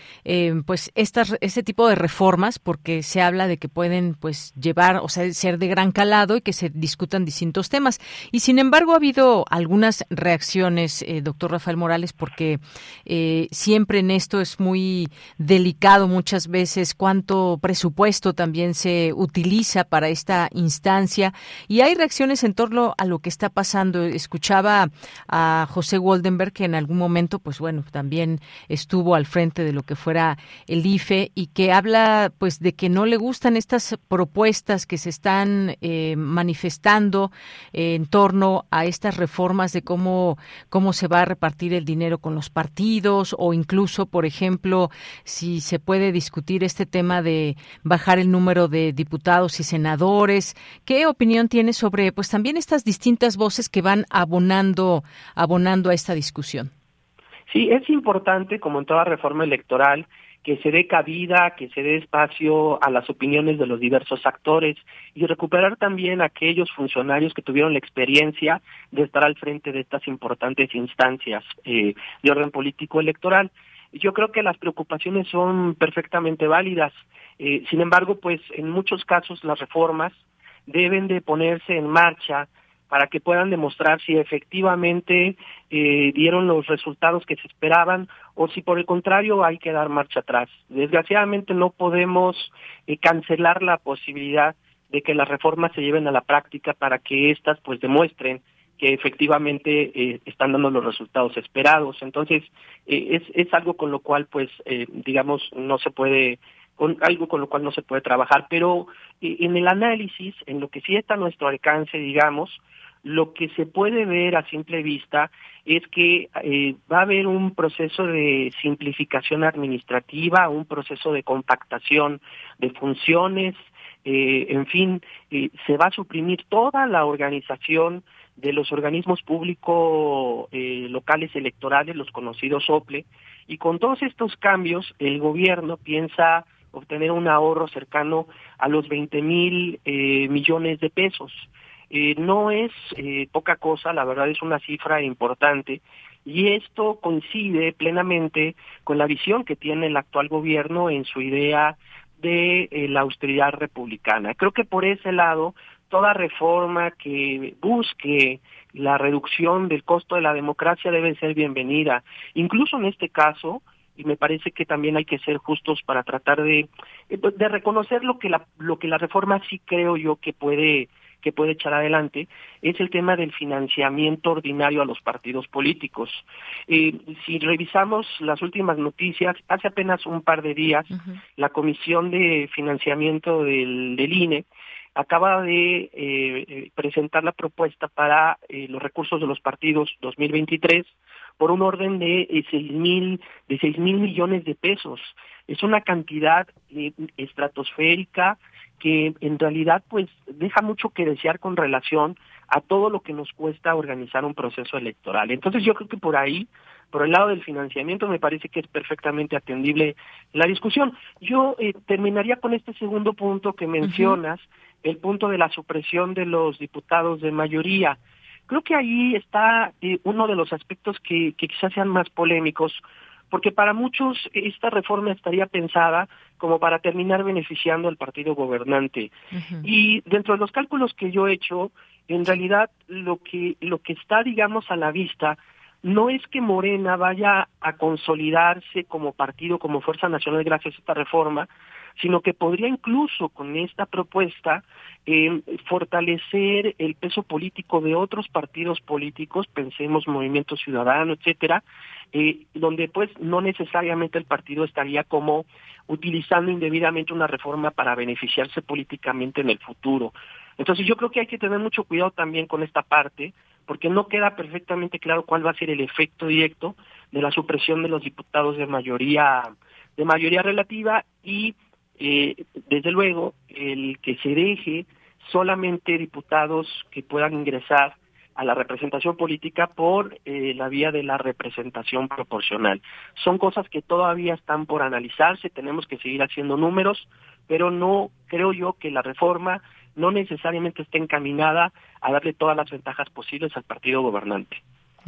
pues estas, este tipo de reformas porque se habla de que pueden, pues, llevar, o sea, ser de gran calado y que se discutan distintos temas. Y sin embargo ha habido algunas reacciones, eh, doctor Rafael Morales, porque eh, siempre en esto es muy delicado muchas veces cuánto presupuesto también se utiliza para esta instancia y hay reacciones en torno a lo que está pasando. Escuchaba a José Woldenberg, que en algún momento, pues bueno, también estuvo al frente de lo que fuera el IFE y que habla, pues, de que no le gustan estas propuestas que se están eh, manifestando en torno a estas reformas de cómo, cómo se va a repartir el dinero con los partidos o incluso, por ejemplo, si se puede discutir este tema de bajar el número de diputados y senadores. ¿Qué opinión tiene sobre, pues, también estas distintas voces que van abonando, abonando a esta discusión? Sí, es importante, como en toda reforma electoral, que se dé cabida, que se dé espacio a las opiniones de los diversos actores y recuperar también aquellos funcionarios que tuvieron la experiencia de estar al frente de estas importantes instancias eh, de orden político electoral. Yo creo que las preocupaciones son perfectamente válidas. Eh, sin embargo, pues en muchos casos las reformas deben de ponerse en marcha para que puedan demostrar si efectivamente eh, dieron los resultados que se esperaban o si por el contrario hay que dar marcha atrás. Desgraciadamente no podemos eh, cancelar la posibilidad de que las reformas se lleven a la práctica para que éstas pues demuestren que efectivamente eh, están dando los resultados esperados. Entonces, es, es algo con lo cual, pues, digamos, no se puede con algo con lo cual no se puede trabajar, pero en el análisis, en lo que sí está a nuestro alcance, digamos, lo que se puede ver a simple vista es que eh, va a haber un proceso de simplificación administrativa, un proceso de compactación de funciones, eh, en fin, eh, se va a suprimir toda la organización de los organismos públicos locales electorales, los conocidos OPLE, y con todos estos cambios el gobierno piensa obtener un ahorro cercano a los 20 mil millones de pesos. Eh, no es eh, poca cosa, la verdad es una cifra importante y esto coincide plenamente con la visión que tiene el actual gobierno en su idea de eh, la austeridad republicana. Creo que por ese lado, toda reforma que busque la reducción del costo de la democracia debe ser bienvenida. Incluso en este caso, y me parece que también hay que ser justos para tratar de, de reconocer lo que la, lo que la reforma sí creo yo que puede que puede echar adelante es el tema del financiamiento ordinario a los partidos políticos. Eh, si revisamos las últimas noticias, hace apenas un par de días, la Comisión de Financiamiento del, del INE acaba de eh, eh, presentar la propuesta para los recursos de los partidos 2023 por un orden de seis mil de seis mil millones de pesos. Es una cantidad estratosférica que en realidad pues deja mucho que desear con relación a todo lo que nos cuesta organizar un proceso electoral. Entonces yo creo que por ahí, por el lado del financiamiento, me parece que es perfectamente atendible la discusión. Yo eh, terminaría con este segundo punto que mencionas, el punto de la supresión de los diputados de mayoría. Creo que ahí está eh, uno de los aspectos que, que quizás sean más polémicos, porque para muchos esta reforma estaría pensada como para terminar beneficiando al partido gobernante. Y dentro de los cálculos que yo he hecho, en realidad lo que lo que está digamos a la vista no es que Morena vaya a consolidarse como partido, como fuerza nacional gracias a esta reforma, sino que podría incluso con esta propuesta eh, fortalecer el peso político de otros partidos políticos, pensemos Movimiento Ciudadano, etcétera, eh, donde pues no necesariamente el partido estaría como utilizando indebidamente una reforma para beneficiarse políticamente en el futuro. Entonces yo creo que hay que tener mucho cuidado también con esta parte, porque no queda perfectamente claro cuál va a ser el efecto directo de la supresión de los diputados de mayoría de mayoría relativa y eh, desde luego el que se deje solamente diputados que puedan ingresar a la representación política por eh, la vía de la representación proporcional. Son cosas que todavía están por analizarse, tenemos que seguir haciendo números, pero no creo yo que la reforma no necesariamente esté encaminada a darle todas las ventajas posibles al partido gobernante.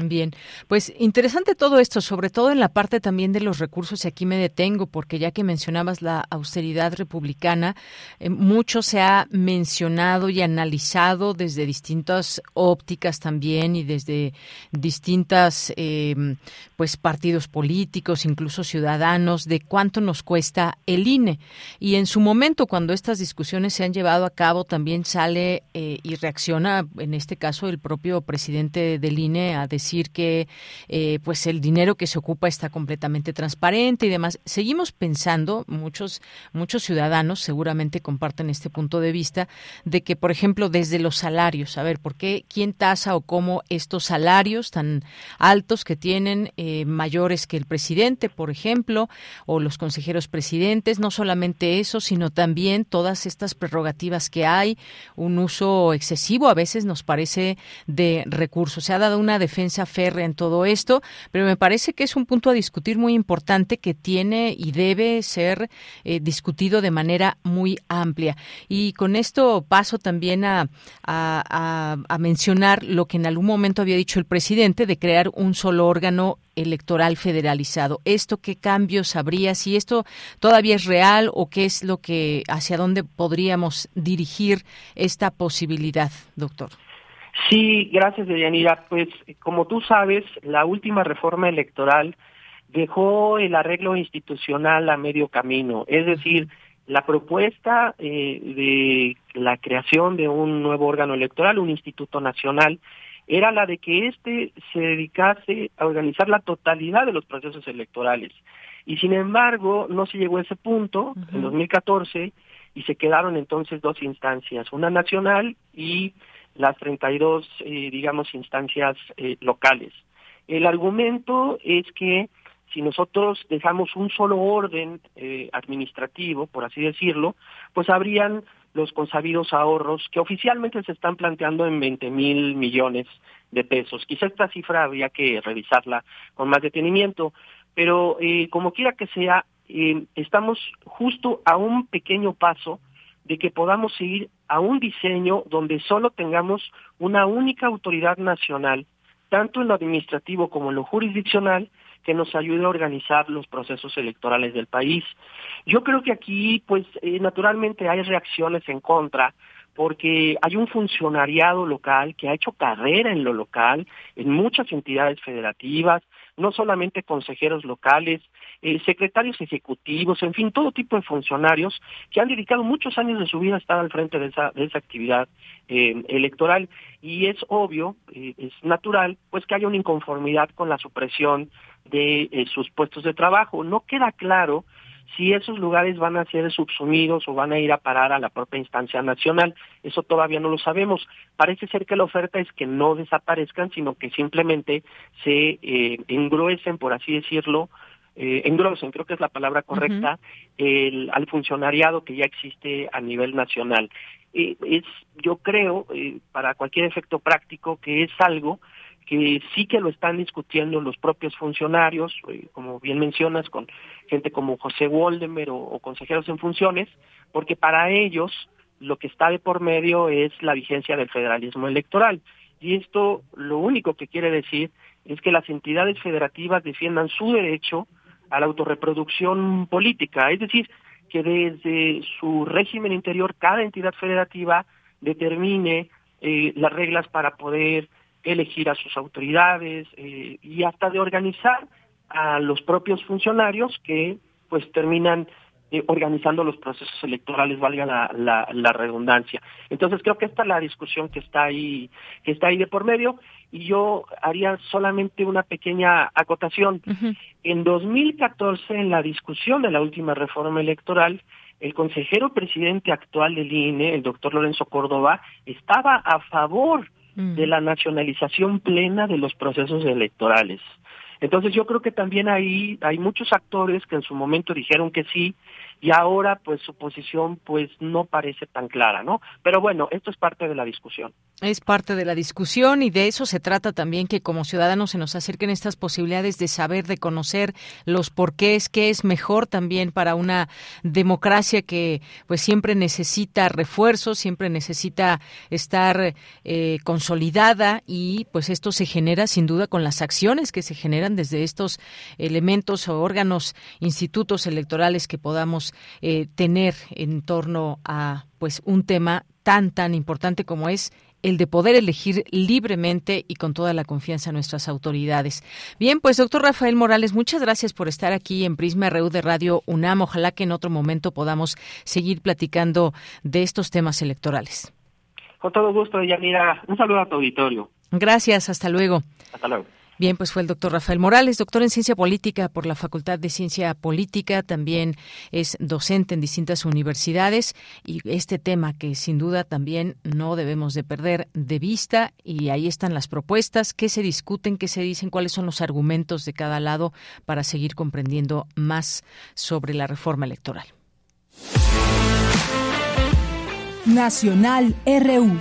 Bien, pues interesante todo esto, sobre todo en la parte también de los recursos, y aquí me detengo, porque ya que mencionabas la austeridad republicana, eh, mucho se ha mencionado y analizado desde distintas ópticas también y desde distintas eh, pues partidos políticos, incluso ciudadanos, de cuánto nos cuesta el INE. Y en su momento, cuando estas discusiones se han llevado a cabo, también sale eh, y reacciona, en este caso, el propio presidente del INE a decir que eh, pues el dinero que se ocupa está completamente transparente y demás. Seguimos pensando, muchos, muchos ciudadanos seguramente comparten este punto de vista, de que, por ejemplo, desde los salarios, a ver, ¿por qué, quién tasa o cómo estos salarios tan altos que tienen eh, mayores que el presidente, por ejemplo, o los consejeros presidentes, no solamente eso, sino también todas estas prerrogativas que hay, un uso excesivo a veces nos parece de recursos. Se ha dado una defensa férrea en todo esto, pero me parece que es un punto a discutir muy importante que tiene y debe ser eh, discutido de manera muy amplia. Y con esto paso también a, a, a mencionar lo que en algún momento había dicho el presidente de crear un solo órgano electoral federalizado. ¿Esto qué cambios habría? Si esto todavía es real o qué es lo que, hacia dónde podríamos dirigir esta posibilidad, doctor. Sí, gracias, Deyanira. Pues como tú sabes, la última reforma electoral dejó el arreglo institucional a medio camino. Es decir, la propuesta eh, de la creación de un nuevo órgano electoral, un instituto nacional, era la de que éste se dedicase a organizar la totalidad de los procesos electorales. Y sin embargo, no se llegó a ese punto en 2014 y se quedaron entonces dos instancias, una nacional y las 32, eh, digamos, instancias eh, locales. El argumento es que si nosotros dejamos un solo orden eh, administrativo, por así decirlo, pues habrían los consabidos ahorros que oficialmente se están planteando en 20 mil millones de pesos. Quizá esta cifra habría que revisarla con más detenimiento, pero eh, como quiera que sea, eh, estamos justo a un pequeño paso de que podamos ir a un diseño donde solo tengamos una única autoridad nacional, tanto en lo administrativo como en lo jurisdiccional, que nos ayude a organizar los procesos electorales del país. Yo creo que aquí, pues, eh, naturalmente hay reacciones en contra, porque hay un funcionariado local que ha hecho carrera en lo local, en muchas entidades federativas, no solamente consejeros locales, eh, secretarios ejecutivos, en fin, todo tipo de funcionarios que han dedicado muchos años de su vida a estar al frente de esa, de esa actividad eh, electoral y es obvio, eh, es natural, pues que haya una inconformidad con la supresión de sus puestos de trabajo. No queda claro si esos lugares van a ser subsumidos o van a ir a parar a la propia instancia nacional. Eso todavía no lo sabemos. Parece ser que la oferta es que no desaparezcan, sino que simplemente se eh, engruesen, por así decirlo, eh, engrosen, creo que es la palabra correcta, el, al funcionariado que ya existe a nivel nacional. Eh, es, yo creo, eh, para cualquier efecto práctico, que es algo que sí que lo están discutiendo los propios funcionarios, eh, como bien mencionas, con gente como José Woldemer o, consejeros en funciones, porque para ellos lo que está de por medio es la vigencia del federalismo electoral. Y esto lo único que quiere decir es que las entidades federativas defiendan su derecho a la autorreproducción política, es decir, que desde su régimen interior cada entidad federativa determine eh, las reglas para poder elegir a sus autoridades eh, y hasta de organizar a los propios funcionarios que pues terminan eh, organizando los procesos electorales, valga la, la, redundancia. Entonces creo que esta es la discusión que está ahí, que está ahí de por medio, y yo haría solamente una pequeña acotación. En 2014, en la discusión de la última reforma electoral, el consejero presidente actual del INE, el doctor Lorenzo Córdoba, estaba a favor De la nacionalización plena de los procesos electorales. Entonces yo creo que también ahí hay muchos actores que en su momento dijeron que sí y ahora pues su posición pues no parece tan clara, ¿no? Pero bueno, esto es parte de la discusión. Es parte de la discusión y de eso se trata también que como ciudadanos se nos acerquen estas posibilidades de saber, de conocer los porqués, qué es mejor también para una democracia que pues siempre necesita refuerzo, siempre necesita estar eh, consolidada y pues esto se genera sin duda con las acciones que se generan desde estos elementos o órganos, institutos electorales que podamos eh, tener en torno a pues un tema tan tan importante como es el de poder elegir libremente y con toda la confianza en nuestras autoridades. Bien, pues doctor Rafael Morales, muchas gracias por estar aquí en Prisma RU de Radio UNAM. Ojalá que en otro momento podamos seguir platicando de estos temas electorales. Con todo gusto, Yanira. Un saludo a tu auditorio. Gracias, hasta luego. Hasta luego. Bien, pues fue el doctor Rafael Morales, doctor en ciencia política por la Facultad de Ciencia Política, también es docente en distintas universidades y este tema que sin duda también no debemos de perder de vista y ahí están las propuestas, qué se discuten, qué se dicen, cuáles son los argumentos de cada lado para seguir comprendiendo más sobre la reforma electoral. Nacional RU.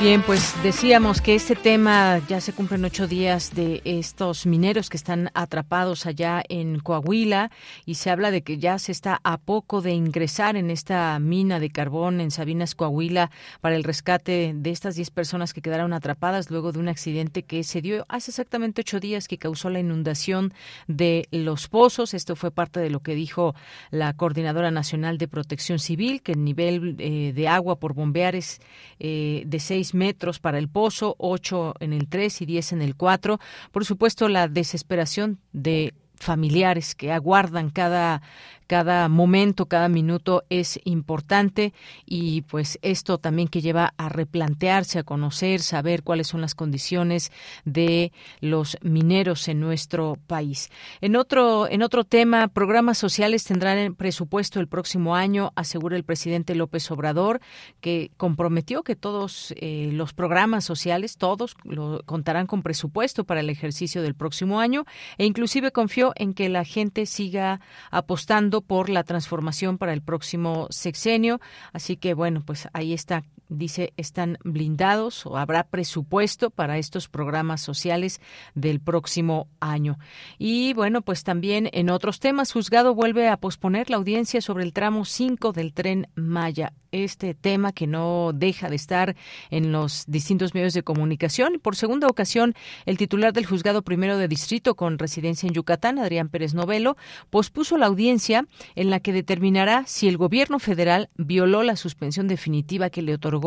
Bien, pues decíamos que este tema ya se cumplen ocho días de estos mineros que están atrapados allá en Coahuila y se habla de que ya se está a poco de ingresar en esta mina de carbón en Sabinas, Coahuila, para el rescate de estas diez personas que quedaron atrapadas luego de un accidente que se dio hace exactamente ocho días que causó la inundación de los pozos. Esto fue parte de lo que dijo la Coordinadora Nacional de Protección Civil, que el nivel eh, de agua por bombear es eh, de seis metros para el pozo, ocho en el tres y diez en el cuatro. Por supuesto, la desesperación de familiares que aguardan cada cada momento, cada minuto es importante y pues esto también que lleva a replantearse, a conocer, saber cuáles son las condiciones de los mineros en nuestro país. En otro en otro tema, programas sociales tendrán presupuesto el próximo año, asegura el presidente López Obrador, que comprometió que todos eh, los programas sociales, todos lo, contarán con presupuesto para el ejercicio del próximo año e inclusive confió en que la gente siga apostando por la transformación para el próximo sexenio. Así que, bueno, pues ahí está dice, están blindados o habrá presupuesto para estos programas sociales del próximo año. Y bueno, pues también en otros temas, juzgado vuelve a posponer la audiencia sobre el tramo 5 del tren Maya este tema que no deja de estar en los distintos medios de comunicación. Por segunda ocasión, el titular del juzgado primero de distrito con residencia en Yucatán, Adrián Pérez Novelo, pospuso la audiencia en la que determinará si el gobierno federal violó la suspensión definitiva que le otorgó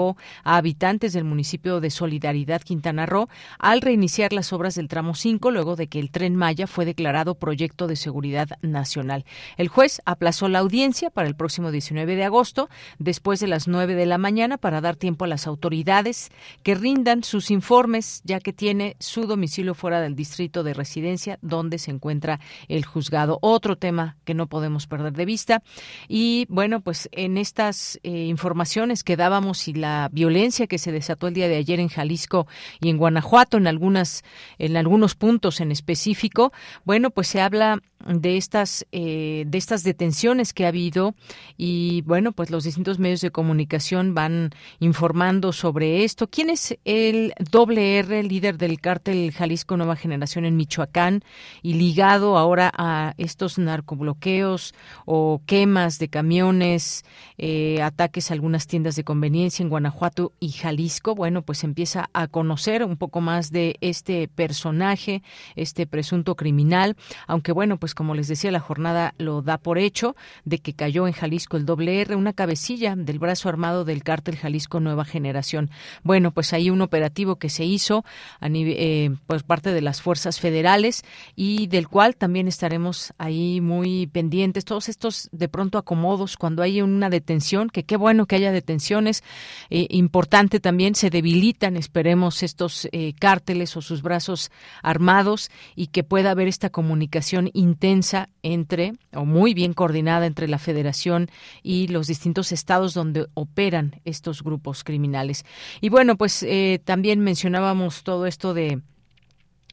a habitantes del municipio de Solidaridad Quintana Roo al reiniciar las obras del tramo 5 luego de que el tren Maya fue declarado proyecto de seguridad nacional. El juez aplazó la audiencia para el próximo 19 de agosto, después de las 9 de la mañana para dar tiempo a las autoridades que rindan sus informes, ya que tiene su domicilio fuera del distrito de residencia donde se encuentra el juzgado. Otro tema que no podemos perder de vista. Y bueno, pues en estas eh, informaciones que dábamos y la violencia que se desató el día de ayer en Jalisco y en Guanajuato, en algunas, en algunos puntos en específico, bueno, pues se habla de estas eh, de estas detenciones que ha habido y bueno pues los distintos medios de comunicación van informando sobre esto. Quién es el doble R líder del cártel Jalisco Nueva Generación en Michoacán y ligado ahora a estos narcobloqueos o quemas de camiones eh, ataques a algunas tiendas de conveniencia en Guanajuato y Jalisco bueno pues empieza a conocer un poco más de este personaje este presunto criminal aunque bueno pues como les decía, la jornada lo da por hecho de que cayó en Jalisco el doble R, una cabecilla del brazo armado del cártel Jalisco Nueva Generación. Bueno, pues hay un operativo que se hizo a eh, pues parte de las fuerzas federales y del cual también estaremos ahí muy pendientes. Todos estos de pronto acomodos cuando hay una detención, que qué bueno que haya detenciones, eh, importante también se debilitan, esperemos estos eh, cárteles o sus brazos armados y que pueda haber esta comunicación interna entre, o muy bien coordinada entre la Federación y los distintos estados donde operan estos grupos criminales. Y bueno, pues eh, también mencionábamos todo esto de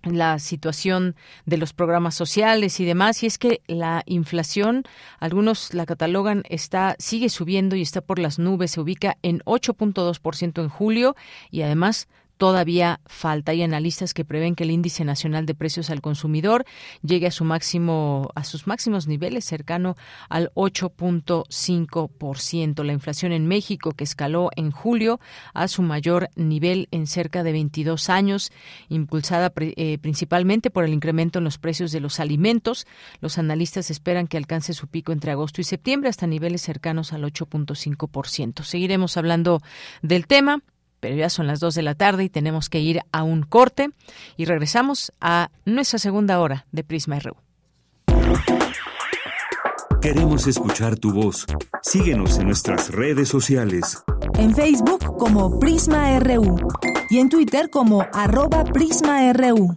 la situación de los programas sociales y demás y es que la inflación algunos la catalogan está sigue subiendo y está por las nubes se ubica en 8.2% en julio y además todavía falta. Hay analistas que prevén que el índice nacional de precios al consumidor llegue a su máximo a sus máximos niveles cercano al 8.5%. La inflación en México que escaló en julio a su mayor nivel en cerca de 22 años, impulsada eh, principalmente por el incremento en los precios de los alimentos. Los analistas esperan que alcance su pico entre agosto y septiembre hasta niveles cercanos al 8.5%. Seguiremos hablando del tema pero ya son las 2 de la tarde y tenemos que ir a un corte y regresamos a nuestra segunda hora de Prisma RU. Queremos escuchar tu voz. Síguenos en nuestras redes sociales. En Facebook como Prisma RU y en Twitter como arroba PrismaRU.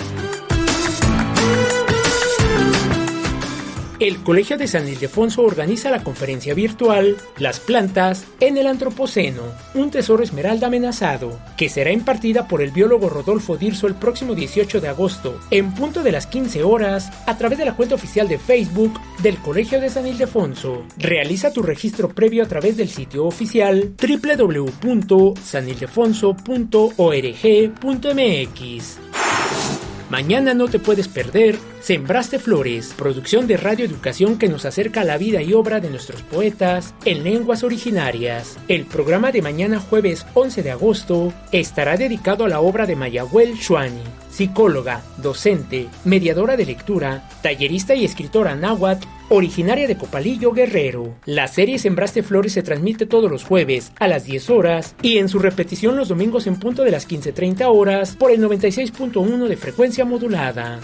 El Colegio de San Ildefonso organiza la conferencia virtual Las plantas en el Antropoceno, un tesoro esmeralda amenazado, que será impartida por el biólogo Rodolfo Dirso el próximo 18 de agosto, en punto de las 15 horas, a través de la cuenta oficial de Facebook del Colegio de San Ildefonso. Realiza tu registro previo a través del sitio oficial www.sanildefonso.org.mx. Mañana no te puedes perder Sembraste Flores, producción de Radio Educación que nos acerca a la vida y obra de nuestros poetas en lenguas originarias. El programa de mañana jueves 11 de agosto estará dedicado a la obra de Mayahuel Shuani, psicóloga, docente, mediadora de lectura, tallerista y escritora náhuatl, originaria de Copalillo Guerrero. La serie Sembraste Flores se transmite todos los jueves a las 10 horas y en su repetición los domingos en punto de las 15.30 horas por el 96.1 de frecuencia modulada.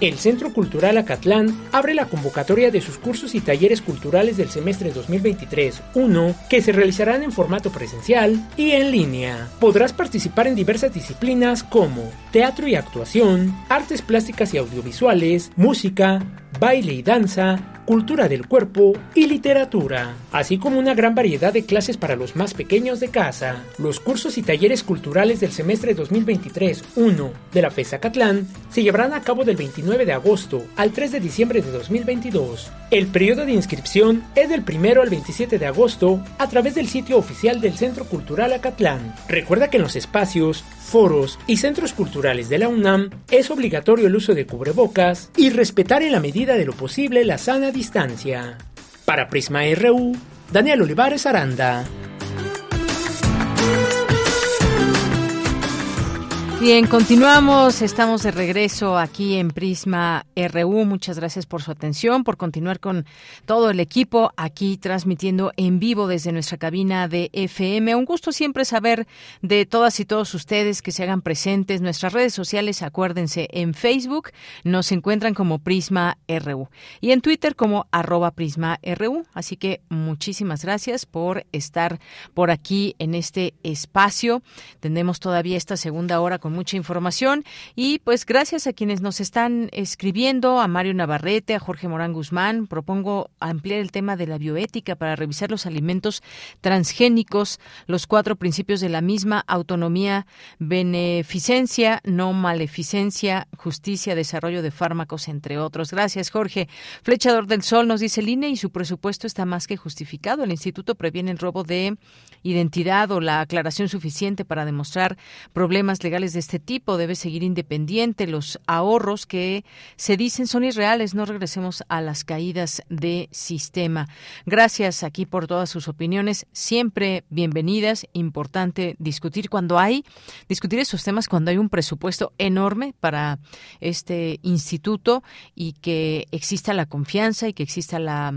El Centro Cultural Acatlán abre la convocatoria de sus cursos y talleres culturales del semestre 2023-1 que se realizarán en formato presencial y en línea. Podrás participar en diversas disciplinas como teatro y actuación, artes plásticas y audiovisuales, música, baile y danza, cultura del cuerpo y literatura, así como una gran variedad de clases para los más pequeños de casa. Los cursos y talleres culturales del semestre 2023-1 de la FESA Catlán se llevarán a cabo del 29 de agosto al 3 de diciembre de 2022. El periodo de inscripción es del 1 al 27 de agosto a través del sitio oficial del Centro Cultural Acatlán. Recuerda que en los espacios, foros y centros culturales de la UNAM es obligatorio el uso de cubrebocas y respetar en la medida de lo posible la sana distancia. Para Prisma RU, Daniel Olivares Aranda. Bien, continuamos, estamos de regreso aquí en Prisma RU. Muchas gracias por su atención, por continuar con todo el equipo aquí transmitiendo en vivo desde nuestra cabina de FM. Un gusto siempre saber de todas y todos ustedes que se hagan presentes. Nuestras redes sociales, acuérdense, en Facebook nos encuentran como Prisma RU y en Twitter como arroba Prisma RU. Así que muchísimas gracias por estar por aquí en este espacio. Tenemos todavía esta segunda hora con mucha información y pues gracias a quienes nos están escribiendo, a Mario Navarrete, a Jorge Morán Guzmán, propongo ampliar el tema de la bioética para revisar los alimentos transgénicos, los cuatro principios de la misma autonomía, beneficencia, no maleficencia, justicia, desarrollo de fármacos, entre otros. Gracias, Jorge. Flechador del Sol nos dice el y su presupuesto está más que justificado. El instituto previene el robo de identidad o la aclaración suficiente para demostrar problemas legales de este tipo. Debe seguir independiente. Los ahorros que se dicen son irreales. No regresemos a las caídas de sistema. Gracias aquí por todas sus opiniones. Siempre bienvenidas. Importante discutir cuando hay, discutir esos temas cuando hay un presupuesto enorme para este instituto y que exista la confianza y que exista la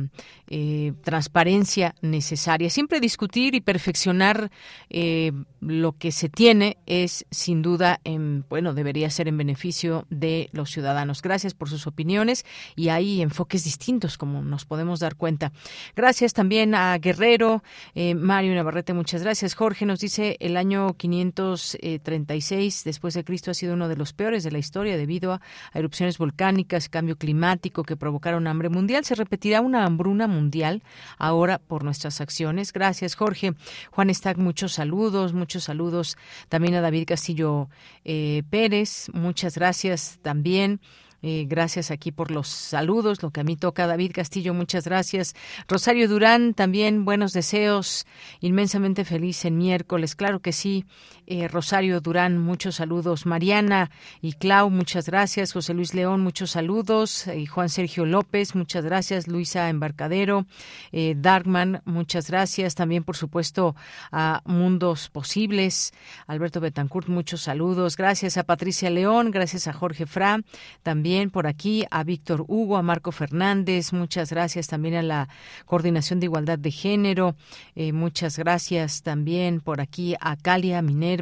eh, transparencia necesaria. Siempre discutir y perfeccionar eh, lo que se tiene es sin duda, en, bueno, debería ser en beneficio de los ciudadanos. Gracias por sus opiniones y hay enfoques distintos, como nos podemos dar cuenta. Gracias también a Guerrero, eh, Mario Navarrete, muchas gracias. Jorge nos dice el año 536 después de Cristo ha sido uno de los peores de la historia debido a erupciones volcánicas, cambio climático que provocaron hambre mundial. Se repetirá una hambruna mundial ahora por nuestras acciones. Gracias, Jorge. Juan Stack, muchos saludos, muchos saludos también a David Castillo eh, Pérez. Muchas gracias también. Eh, gracias aquí por los saludos, lo que a mí toca. David Castillo, muchas gracias. Rosario Durán, también buenos deseos. Inmensamente feliz en miércoles, claro que sí. Eh, Rosario Durán, muchos saludos. Mariana y Clau, muchas gracias. José Luis León, muchos saludos. Y Juan Sergio López, muchas gracias. Luisa Embarcadero, eh, Darkman, muchas gracias. También, por supuesto, a Mundos Posibles. Alberto Betancourt, muchos saludos. Gracias a Patricia León, gracias a Jorge Fra, también por aquí a Víctor Hugo, a Marco Fernández, muchas gracias también a la Coordinación de Igualdad de Género. Eh, muchas gracias también por aquí a Calia Minero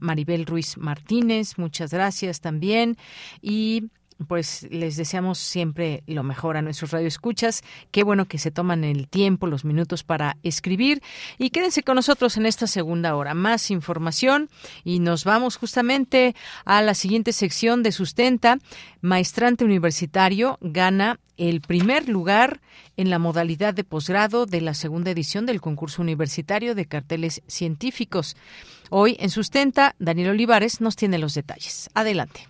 Maribel Ruiz Martínez, muchas gracias también. Y pues les deseamos siempre lo mejor a nuestros radioescuchas. Qué bueno que se toman el tiempo, los minutos para escribir y quédense con nosotros en esta segunda hora. Más información y nos vamos justamente a la siguiente sección de Sustenta. Maestrante universitario gana el primer lugar en la modalidad de posgrado de la segunda edición del concurso universitario de carteles científicos. Hoy en Sustenta, Daniel Olivares nos tiene los detalles. Adelante.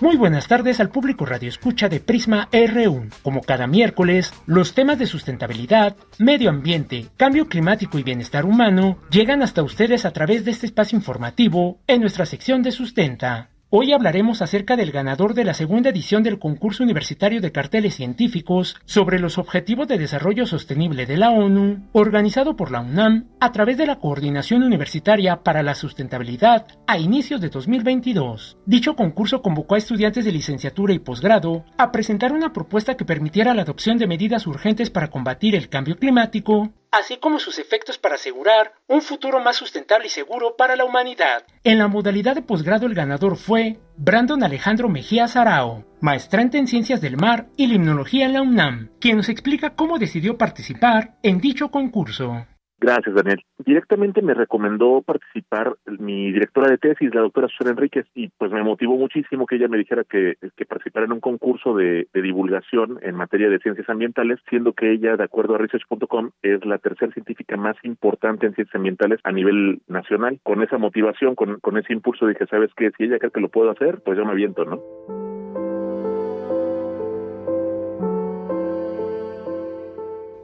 Muy buenas tardes al público Radio Escucha de Prisma R1. Como cada miércoles, los temas de sustentabilidad, medio ambiente, cambio climático y bienestar humano llegan hasta ustedes a través de este espacio informativo en nuestra sección de Sustenta. Hoy hablaremos acerca del ganador de la segunda edición del concurso universitario de carteles científicos sobre los Objetivos de Desarrollo Sostenible de la ONU, organizado por la UNAM a través de la Coordinación Universitaria para la Sustentabilidad a inicios de 2022. Dicho concurso convocó a estudiantes de licenciatura y posgrado a presentar una propuesta que permitiera la adopción de medidas urgentes para combatir el cambio climático, así como sus efectos para asegurar un futuro más sustentable y seguro para la humanidad. En la modalidad de posgrado el ganador fue Brandon Alejandro Mejía Sarao, maestrante en Ciencias del Mar y Limnología en la UNAM, quien nos explica cómo decidió participar en dicho concurso. Gracias, Daniel. Directamente me recomendó participar mi directora de tesis, la doctora Susana Enríquez, y pues me motivó muchísimo que ella me dijera que, que participara en un concurso de, de, divulgación en materia de ciencias ambientales, siendo que ella, de acuerdo a research.com, es la tercera científica más importante en ciencias ambientales a nivel nacional. Con esa motivación, con, con ese impulso, dije, ¿sabes qué? Si ella cree que lo puedo hacer, pues yo me aviento, ¿no?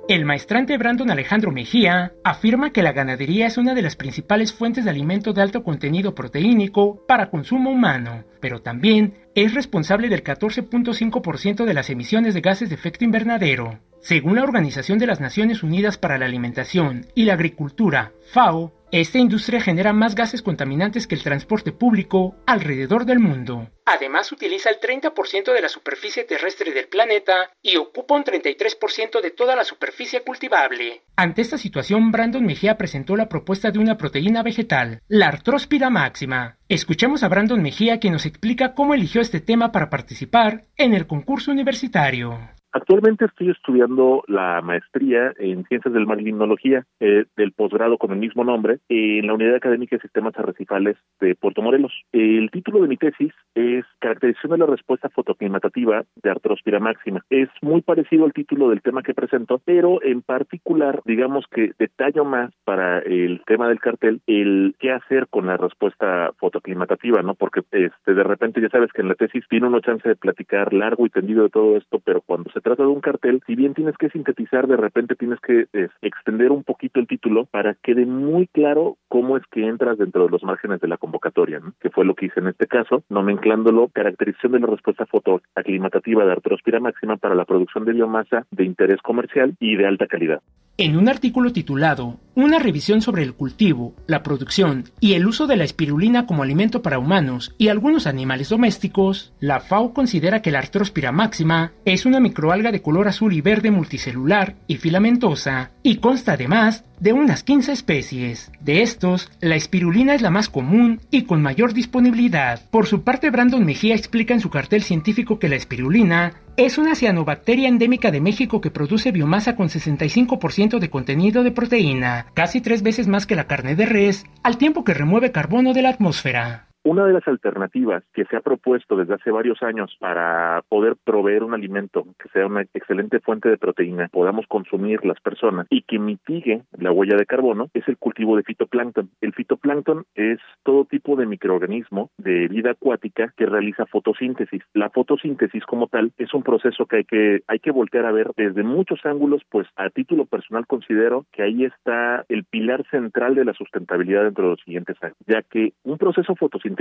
El maestrante Brandon Alejandro Mejía afirma que la ganadería es una de las principales fuentes de alimento de alto contenido proteínico para consumo humano, pero también es responsable del 14.5% de las emisiones de gases de efecto invernadero. Según la Organización de las Naciones Unidas para la Alimentación y la Agricultura, FAO, esta industria genera más gases contaminantes que el transporte público alrededor del mundo. Además, utiliza el 30% de la superficie terrestre del planeta y ocupa un 33% de toda la superficie cultivable. Ante esta situación, Brandon Mejía presentó la propuesta de una proteína vegetal, la artróspira máxima. Escuchemos a Brandon Mejía quien nos explica cómo eligió este tema para participar en el concurso universitario. Actualmente estoy estudiando la maestría en Ciencias del Mar y Limnología eh, del posgrado con el mismo nombre en la Unidad Académica de Sistemas Arrecifales de Puerto Morelos. El título de mi tesis es Caracterización de la respuesta fotoclimatativa de Artrospira máxima. Es muy parecido al título del tema que presento, pero en particular, digamos que detallo más para el tema del cartel el qué hacer con la respuesta fotoclimatativa, ¿no? Porque este de repente ya sabes que en la tesis tiene uno chance de platicar largo y tendido de todo esto, pero cuando se trata de un cartel, si bien tienes que sintetizar, de repente tienes que extender un poquito el título para que quede muy claro cómo es que entras dentro de los márgenes de la convocatoria, que fue lo que hice en este caso, nomenclándolo caracterización de la respuesta fotoaclimatativa de artrospira máxima para la producción de biomasa de interés comercial y de alta calidad. En un artículo titulado Una revisión sobre el cultivo, la producción y el uso de la espirulina como alimento para humanos y algunos animales domésticos, la FAO considera que la artrospira máxima es una microalga de color azul y verde multicelular y filamentosa y consta además de unas 15 especies. De estos, la espirulina es la más común y con mayor disponibilidad. Por su parte, Brandon Mejía explica en su cartel científico que la espirulina es una cianobacteria endémica de México que produce biomasa con 65% de contenido de proteína, casi tres veces más que la carne de res, al tiempo que remueve carbono de la atmósfera. Una de las alternativas que se ha propuesto desde hace varios años para poder proveer un alimento que sea una excelente fuente de proteína, podamos consumir las personas y que mitigue la huella de carbono es el cultivo de fitoplancton. El fitoplancton es todo tipo de microorganismo de vida acuática que realiza fotosíntesis. La fotosíntesis como tal es un proceso que hay que hay que voltear a ver desde muchos ángulos, pues a título personal considero que ahí está el pilar central de la sustentabilidad dentro de los siguientes años, ya que un proceso fotosíntesis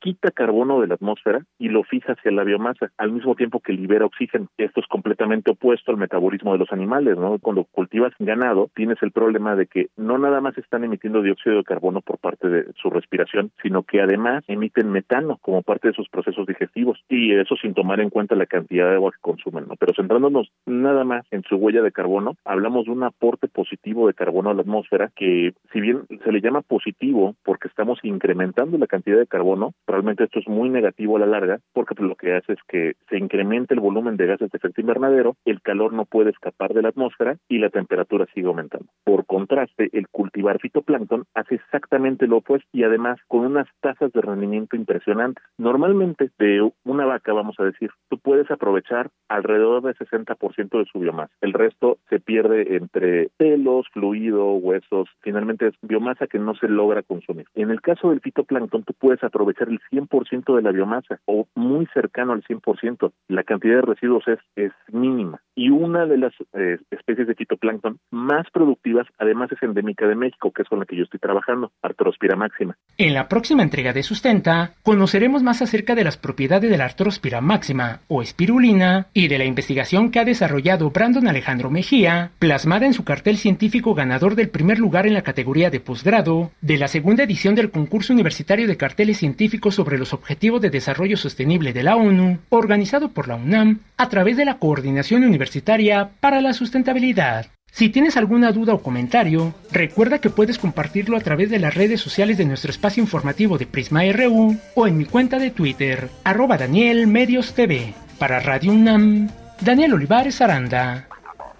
quita carbono de la atmósfera y lo fija hacia la biomasa, al mismo tiempo que libera oxígeno. Esto es completamente opuesto al metabolismo de los animales, ¿no? Cuando cultivas ganado, tienes el problema de que no nada más están emitiendo dióxido de carbono por parte de su respiración, sino que además emiten metano como parte de sus procesos digestivos y eso sin tomar en cuenta la cantidad de agua que consumen, ¿no? Pero centrándonos nada más en su huella de carbono, hablamos de un aporte positivo de carbono a la atmósfera que si bien se le llama positivo porque estamos incrementando la cantidad de carbono carbono, realmente esto es muy negativo a la larga porque lo que hace es que se incrementa el volumen de gases de efecto invernadero, el calor no puede escapar de la atmósfera y la temperatura sigue aumentando. Por contraste, el cultivar fitoplancton hace exactamente lo opuesto y además con unas tasas de rendimiento impresionantes. Normalmente de una vaca, vamos a decir, tú puedes aprovechar alrededor del 60% de su biomasa. El resto se pierde entre pelos, fluido, huesos, finalmente es biomasa que no se logra consumir. En el caso del fitoplancton, tú puedes aprovechar el 100% de la biomasa o muy cercano al 100%. La cantidad de residuos es, es mínima. Y una de las eh, especies de fitoplancton más productivas, además, es endémica de México, que es con la que yo estoy trabajando, Artrospira máxima. En la próxima entrega de Sustenta, conoceremos más acerca de las propiedades de la Artrospira máxima o espirulina y de la investigación que ha desarrollado Brandon Alejandro Mejía, plasmada en su cartel científico ganador del primer lugar en la categoría de posgrado de la segunda edición del concurso universitario de carteles científicos sobre los Objetivos de Desarrollo Sostenible de la ONU, organizado por la UNAM a través de la Coordinación Universitaria para la Sustentabilidad. Si tienes alguna duda o comentario, recuerda que puedes compartirlo a través de las redes sociales de nuestro espacio informativo de Prisma RU o en mi cuenta de Twitter, arroba Daniel Medios TV. Para Radio UNAM, Daniel Olivares Aranda.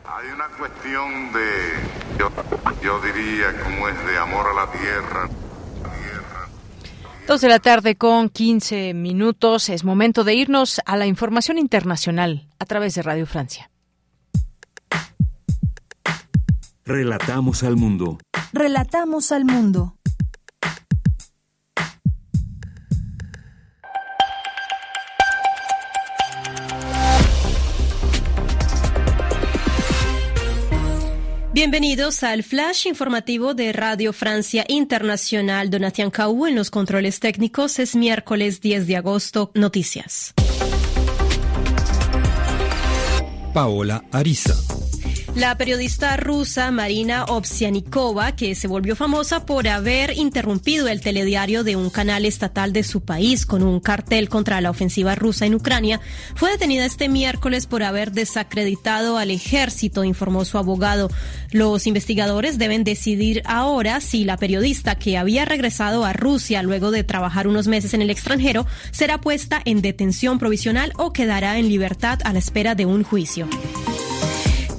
Hay una cuestión de, yo diría, como es de amor a la tierra. Dos de la tarde con 15 minutos. Es momento de irnos a la información internacional a través de Radio Francia. Relatamos al mundo. Relatamos al mundo. Bienvenidos al flash informativo de Radio Francia Internacional. Donatian Cau en los controles técnicos. Es miércoles 10 de agosto. Noticias. Paola Ariza. La periodista rusa Marina Ovsianikova, que se volvió famosa por haber interrumpido el telediario de un canal estatal de su país con un cartel contra la ofensiva rusa en Ucrania, fue detenida este miércoles por haber desacreditado al ejército, informó su abogado. Los investigadores deben decidir ahora si la periodista que había regresado a Rusia luego de trabajar unos meses en el extranjero será puesta en detención provisional o quedará en libertad a la espera de un juicio.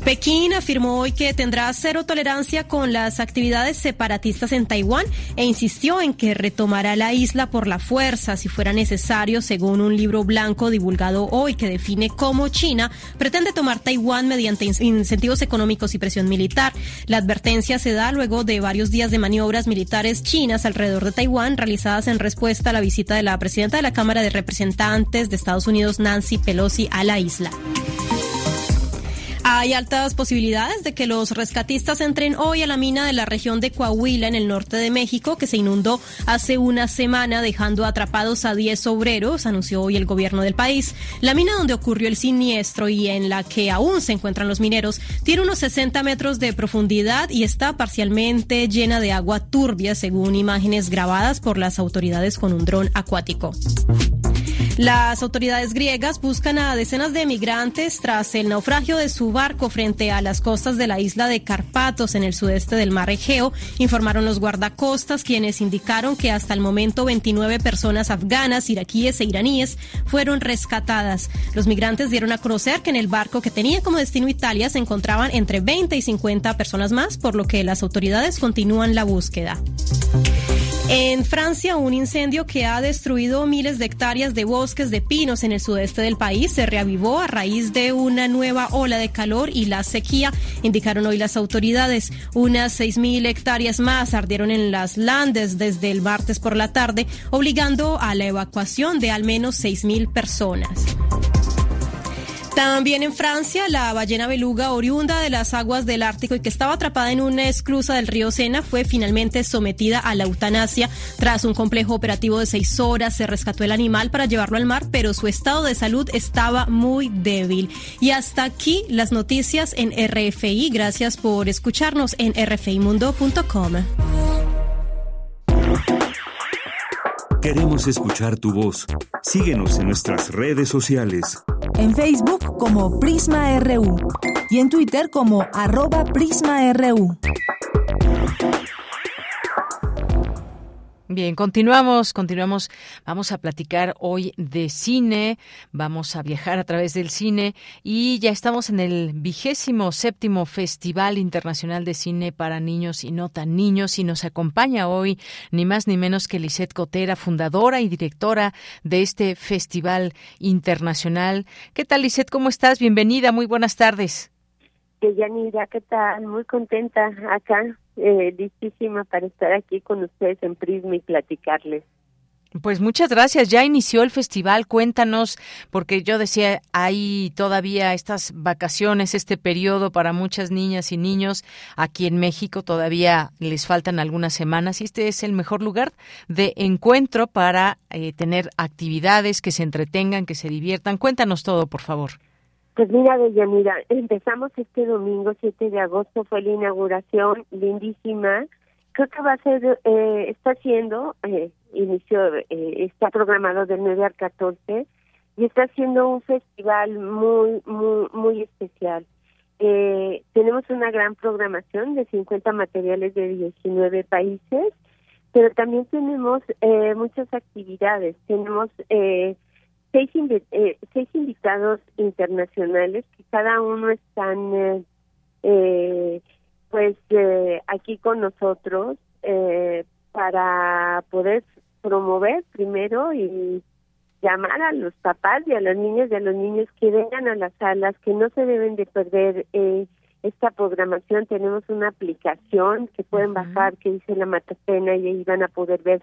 Pekín afirmó hoy que tendrá cero tolerancia con las actividades separatistas en Taiwán e insistió en que retomará la isla por la fuerza si fuera necesario, según un libro blanco divulgado hoy que define cómo China pretende tomar Taiwán mediante incentivos económicos y presión militar. La advertencia se da luego de varios días de maniobras militares chinas alrededor de Taiwán realizadas en respuesta a la visita de la presidenta de la Cámara de Representantes de Estados Unidos, Nancy Pelosi, a la isla. Hay altas posibilidades de que los rescatistas entren hoy a la mina de la región de Coahuila, en el norte de México, que se inundó hace una semana, dejando atrapados a 10 obreros, anunció hoy el gobierno del país. La mina donde ocurrió el siniestro y en la que aún se encuentran los mineros tiene unos 60 metros de profundidad y está parcialmente llena de agua turbia, según imágenes grabadas por las autoridades con un dron acuático. Las autoridades griegas buscan a decenas de migrantes tras el naufragio de su barco frente a las costas de la isla de Carpatos en el sudeste del mar Egeo, informaron los guardacostas quienes indicaron que hasta el momento 29 personas afganas, iraquíes e iraníes fueron rescatadas. Los migrantes dieron a conocer que en el barco que tenía como destino Italia se encontraban entre 20 y 50 personas más, por lo que las autoridades continúan la búsqueda. En Francia, un incendio que ha destruido miles de hectáreas de bosques de pinos en el sudeste del país se reavivó a raíz de una nueva ola de calor y la sequía, indicaron hoy las autoridades. Unas 6.000 hectáreas más ardieron en las Landes desde el martes por la tarde, obligando a la evacuación de al menos 6.000 personas. También en Francia, la ballena beluga oriunda de las aguas del Ártico y que estaba atrapada en una esclusa del río Sena fue finalmente sometida a la eutanasia. Tras un complejo operativo de seis horas, se rescató el animal para llevarlo al mar, pero su estado de salud estaba muy débil. Y hasta aquí las noticias en RFI. Gracias por escucharnos en rfimundo.com. Queremos escuchar tu voz. Síguenos en nuestras redes sociales. En Facebook como Prisma RU y en Twitter como arroba PrismaRU. Bien, continuamos, continuamos. Vamos a platicar hoy de cine, vamos a viajar a través del cine y ya estamos en el vigésimo séptimo Festival Internacional de Cine para Niños y No Tan Niños y nos acompaña hoy ni más ni menos que Lisette Cotera, fundadora y directora de este Festival Internacional. ¿Qué tal, Lisette? ¿Cómo estás? Bienvenida, muy buenas tardes. ¿qué tal? Muy contenta acá eh, listísima para estar aquí con ustedes en Prisma y platicarles. Pues muchas gracias. Ya inició el festival. Cuéntanos, porque yo decía, hay todavía estas vacaciones, este periodo para muchas niñas y niños. Aquí en México todavía les faltan algunas semanas y este es el mejor lugar de encuentro para eh, tener actividades que se entretengan, que se diviertan. Cuéntanos todo, por favor. Pues mira, mira, empezamos este domingo 7 de agosto, fue la inauguración lindísima. Creo que va a ser, eh, está siendo, eh, inició, eh, está programado del 9 al 14 y está siendo un festival muy, muy, muy especial. Eh, tenemos una gran programación de 50 materiales de 19 países, pero también tenemos eh, muchas actividades. Tenemos eh, seis, eh, seis invitados internacionales que cada uno están eh, eh, pues eh, aquí con nosotros eh, para poder promover primero y llamar a los papás y a los niños y a los niños que vengan a las salas, que no se deben de perder eh, esta programación. Tenemos una aplicación que pueden bajar que dice la Matapena y ahí van a poder ver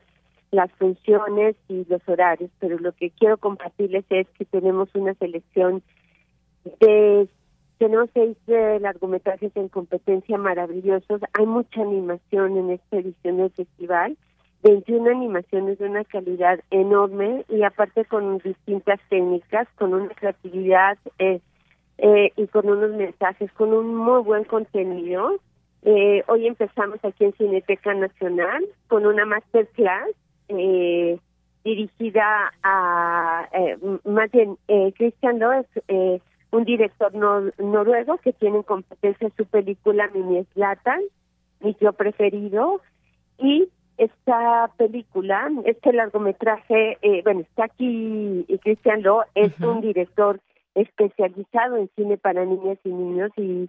las funciones y los horarios, pero lo que quiero compartirles es que tenemos una selección de tenemos seis eh, largometrajes en competencia maravillosos. Hay mucha animación en esta edición del festival. 21 animaciones de una calidad enorme y aparte con distintas técnicas, con una creatividad eh, eh, y con unos mensajes, con un muy buen contenido. Eh, hoy empezamos aquí en Cineteca Nacional con una masterclass eh, dirigida a, eh, más bien, eh, Christian Loh es eh, un director noruego que tiene en competencia su película Mini Slatan, mi tío preferido, y esta película, este largometraje, eh, bueno, está aquí Cristian Lo, es un director especializado en cine para niñas y niños y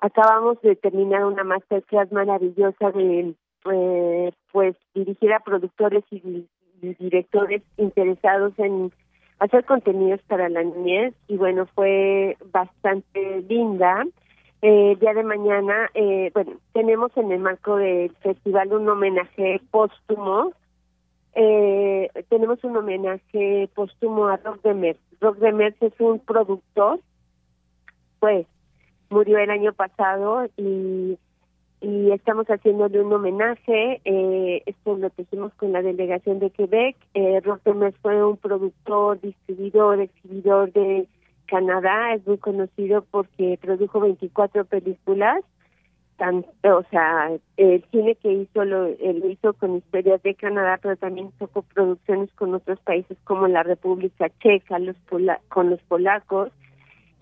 acabamos de terminar una masterclass maravillosa de, eh, pues, dirigir a productores y, directores interesados en hacer contenidos para la niñez y bueno, fue bastante linda. Eh, día de mañana, eh, bueno, tenemos en el marco del festival un homenaje póstumo. Eh, tenemos un homenaje póstumo a Rock de Rock de es un productor, pues murió el año pasado y y estamos haciéndole un homenaje. Eh, esto lo tejimos con la delegación de Quebec. Eh, Rotemes fue un productor, distribuidor, exhibidor de Canadá. Es muy conocido porque produjo 24 películas. Tan, o sea, el cine que hizo lo, lo hizo con historias de Canadá, pero también hizo producciones con otros países como la República Checa, los con los polacos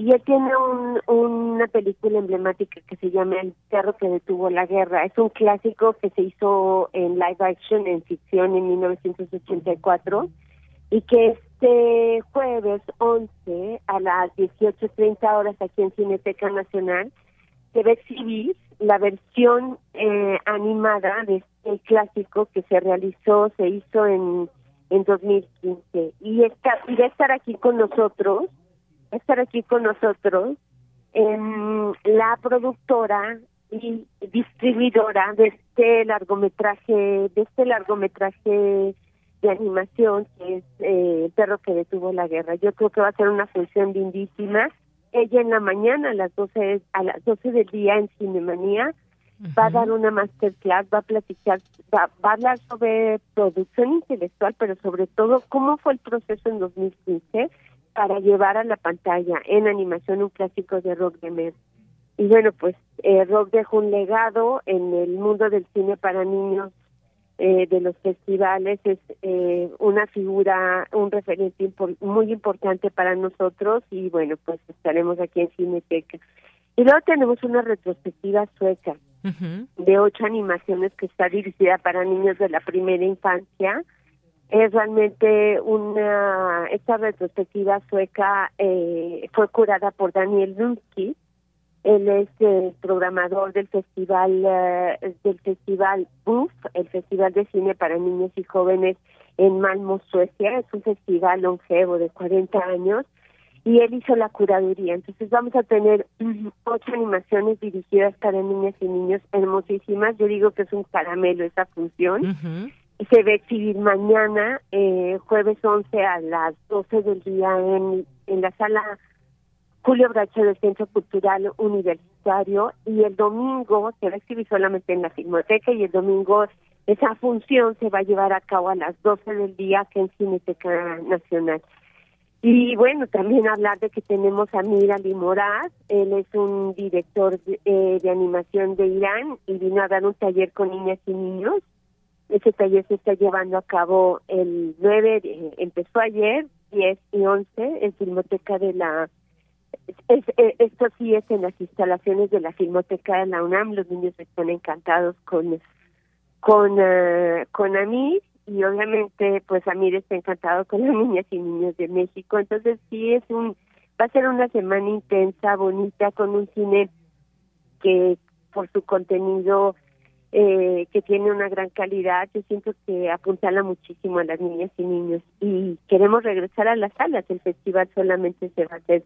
y él tiene un, una película emblemática que se llama El perro que detuvo la guerra. Es un clásico que se hizo en live action, en ficción, en 1984 y que este jueves 11 a las 18.30 horas aquí en Cineteca Nacional se va a exhibir la versión eh, animada de este clásico que se realizó, se hizo en, en 2015 y, está, y va a estar aquí con nosotros estar aquí con nosotros en la productora y distribuidora de este largometraje, de este largometraje de animación que es eh, El perro que detuvo la guerra. Yo creo que va a ser una función lindísima. Ella en la mañana a las 12 a las 12 del día en Cinemanía va a dar una masterclass, va a platicar, va, va, a hablar sobre producción intelectual, pero sobre todo cómo fue el proceso en 2015 para llevar a la pantalla en animación un clásico de Rock de Mer. Y bueno, pues eh, Rock dejó un legado en el mundo del cine para niños eh, de los festivales, es eh, una figura, un referente muy importante para nosotros y bueno, pues estaremos aquí en Cineteca. Y luego tenemos una retrospectiva sueca de ocho animaciones que está dirigida para niños de la primera infancia es realmente una esta retrospectiva sueca eh, fue curada por Daniel Lunsky él es el programador del festival eh, del festival BUF el festival de cine para niños y jóvenes en Malmo Suecia. Es un festival longevo de 40 años y él hizo la curaduría. Entonces vamos a tener (clears throat) ocho animaciones dirigidas para niñas y niños hermosísimas. Yo digo que es un caramelo esa función se va a exhibir mañana, eh, jueves 11 a las 12 del día en, en la sala Julio Bracho del Centro Cultural Universitario y el domingo se va a exhibir solamente en la Filmoteca y el domingo esa función se va a llevar a cabo a las 12 del día en Cineteca Nacional. Y bueno, también hablar de que tenemos a Mira Limoraz, él es un director eh, de animación de Irán y vino a dar un taller con niñas y niños ese taller se está llevando a cabo el 9, empezó ayer, 10 y 11 en Filmoteca de la... Es, eh, esto sí es en las instalaciones de la Filmoteca de la UNAM, los niños están encantados con con uh, con Amir y obviamente pues Amir está encantado con las niñas y niños de México, entonces sí es un va a ser una semana intensa, bonita, con un cine que por su contenido eh, que tiene una gran calidad, yo siento que apuntala muchísimo a las niñas y niños y queremos regresar a las salas. El festival solamente se va a hacer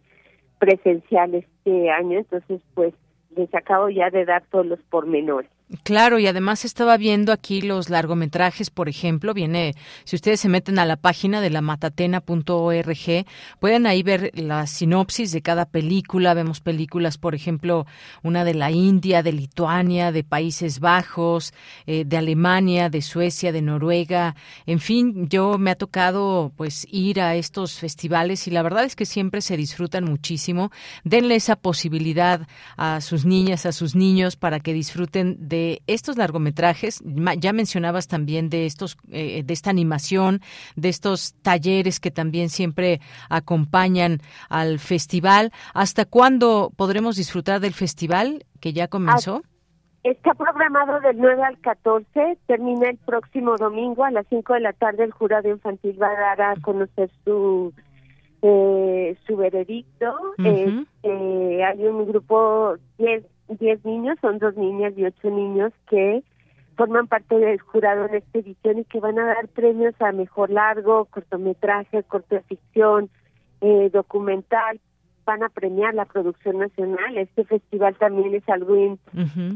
presencial este año, entonces pues les acabo ya de dar todos los pormenores. Claro, y además estaba viendo aquí los largometrajes, por ejemplo, viene, si ustedes se meten a la página de la matatena.org, pueden ahí ver la sinopsis de cada película, vemos películas, por ejemplo, una de la India, de Lituania, de Países Bajos, eh, de Alemania, de Suecia, de Noruega, en fin, yo me ha tocado pues ir a estos festivales y la verdad es que siempre se disfrutan muchísimo. Denle esa posibilidad a sus niñas, a sus niños para que disfruten de de estos largometrajes, ya mencionabas también de estos, eh, de esta animación, de estos talleres que también siempre acompañan al festival. ¿Hasta cuándo podremos disfrutar del festival que ya comenzó? Está programado del 9 al 14, termina el próximo domingo a las 5 de la tarde. El jurado infantil va a dar a conocer su eh, su veredicto. Eh, hay un grupo, 10 10 niños, son dos niñas y ocho niños que forman parte del jurado en esta edición y que van a dar premios a mejor largo, cortometraje, corto de ficción, eh, documental, van a premiar la producción nacional. Este festival también es algo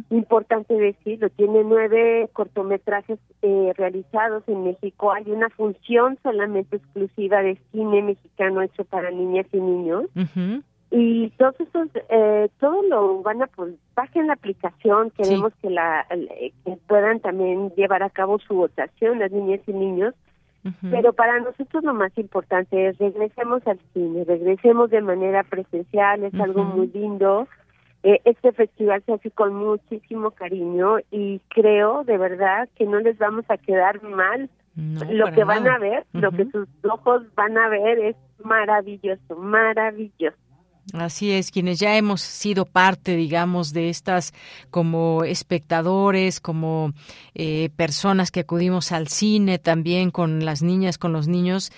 importante decirlo. Tiene nueve cortometrajes eh, realizados en México. Hay una función solamente exclusiva de cine mexicano hecho para niñas y niños y todos estos eh, todo lo van a pues bajen la aplicación queremos que la que puedan también llevar a cabo su votación las niñas y niños. Pero para nosotros lo más importante es regresemos al cine regresemos de manera presencial es algo muy lindo. Eh, este festival se hace con muchísimo cariño y creo de verdad que no les vamos a quedar mal lo que van a ver lo que sus ojos van a ver es maravilloso maravilloso Así es, quienes ya hemos sido parte, digamos, de estas como espectadores, como eh, personas que acudimos al cine también con las niñas, con los niños,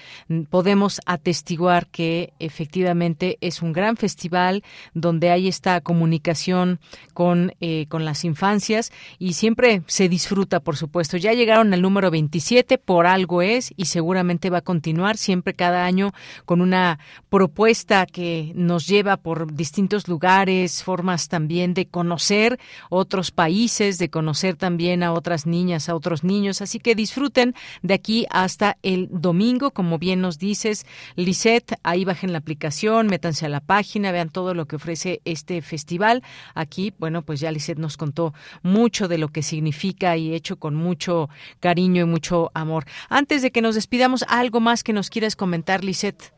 podemos atestiguar que efectivamente es un gran festival donde hay esta comunicación con, eh, con las infancias y siempre se disfruta, por supuesto. Ya llegaron al número 27, por algo es, y seguramente va a continuar siempre cada año con una propuesta que nos lleva por distintos lugares, formas también de conocer otros países, de conocer también a otras niñas, a otros niños. Así que disfruten de aquí hasta el domingo, como bien nos dices, Lisette, ahí bajen la aplicación, métanse a la página, vean todo lo que ofrece este festival. Aquí, bueno, pues ya Lisette nos contó mucho de lo que significa y hecho con mucho cariño y mucho amor. Antes de que nos despidamos, ¿algo más que nos quieras comentar, Lisette?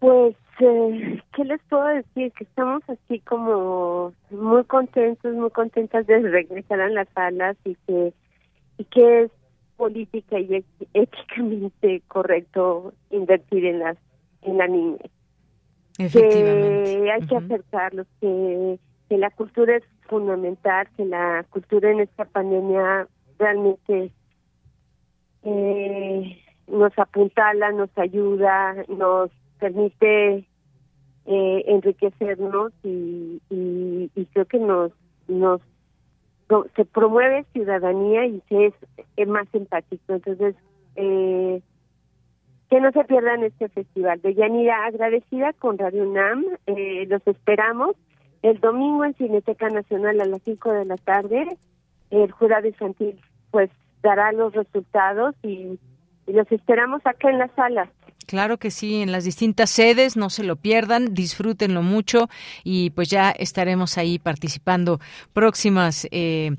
Pues este, ¿qué les puedo decir? Que estamos así como muy contentos, muy contentas de regresar a las salas y que, y que es política y éticamente correcto invertir en las en la niña. Que hay que acercarlos, que, que la cultura es fundamental, que la cultura en esta pandemia realmente eh, nos apuntala, nos ayuda, nos permite eh, enriquecernos y, y, creo que nos nos se promueve ciudadanía y se es, más empático. Entonces eh, que no se pierdan este festival. De Yanira agradecida con Radio UNAM eh, los esperamos el domingo en Cineteca Nacional a las 5 de la tarde. El jurado infantil pues dará los resultados y, y los esperamos acá en la sala Claro que sí, en las distintas sedes, no se lo pierdan, disfrútenlo mucho y pues ya estaremos ahí participando próximas, eh,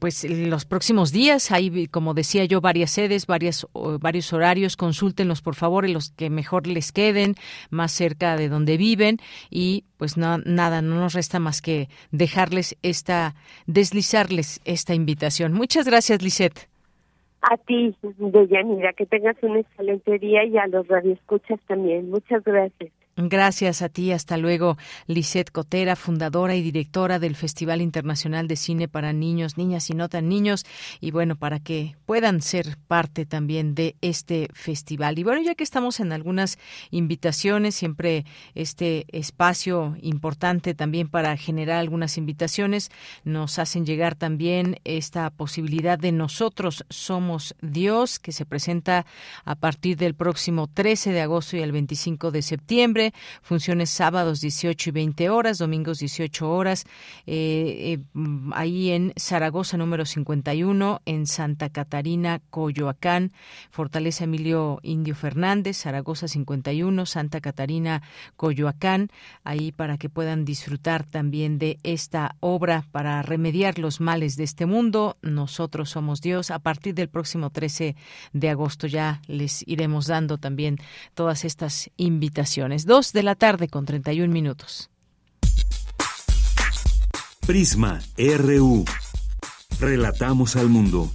pues los próximos días. Hay, como decía yo, varias sedes, varias, varios horarios, consúltenlos por favor, y los que mejor les queden, más cerca de donde viven y pues no, nada, no nos resta más que dejarles esta, deslizarles esta invitación. Muchas gracias, Lisette. A ti, Deyanira, que tengas un excelente día y a los radioescuchas también. Muchas gracias. Gracias a ti. Hasta luego, Lisette Cotera, fundadora y directora del Festival Internacional de Cine para Niños, Niñas y No Tan Niños. Y bueno, para que puedan ser parte también de este festival. Y bueno, ya que estamos en algunas invitaciones, siempre este espacio importante también para generar algunas invitaciones, nos hacen llegar también esta posibilidad de Nosotros Somos Dios, que se presenta a partir del próximo 13 de agosto y el 25 de septiembre funciones sábados 18 y 20 horas, domingos 18 horas, eh, eh, ahí en Zaragoza número 51, en Santa Catarina, Coyoacán, Fortaleza Emilio Indio Fernández, Zaragoza 51, Santa Catarina, Coyoacán, ahí para que puedan disfrutar también de esta obra para remediar los males de este mundo. Nosotros somos Dios. A partir del próximo 13 de agosto ya les iremos dando también todas estas invitaciones. 2 de la tarde con 31 minutos. Prisma RU. Relatamos al mundo.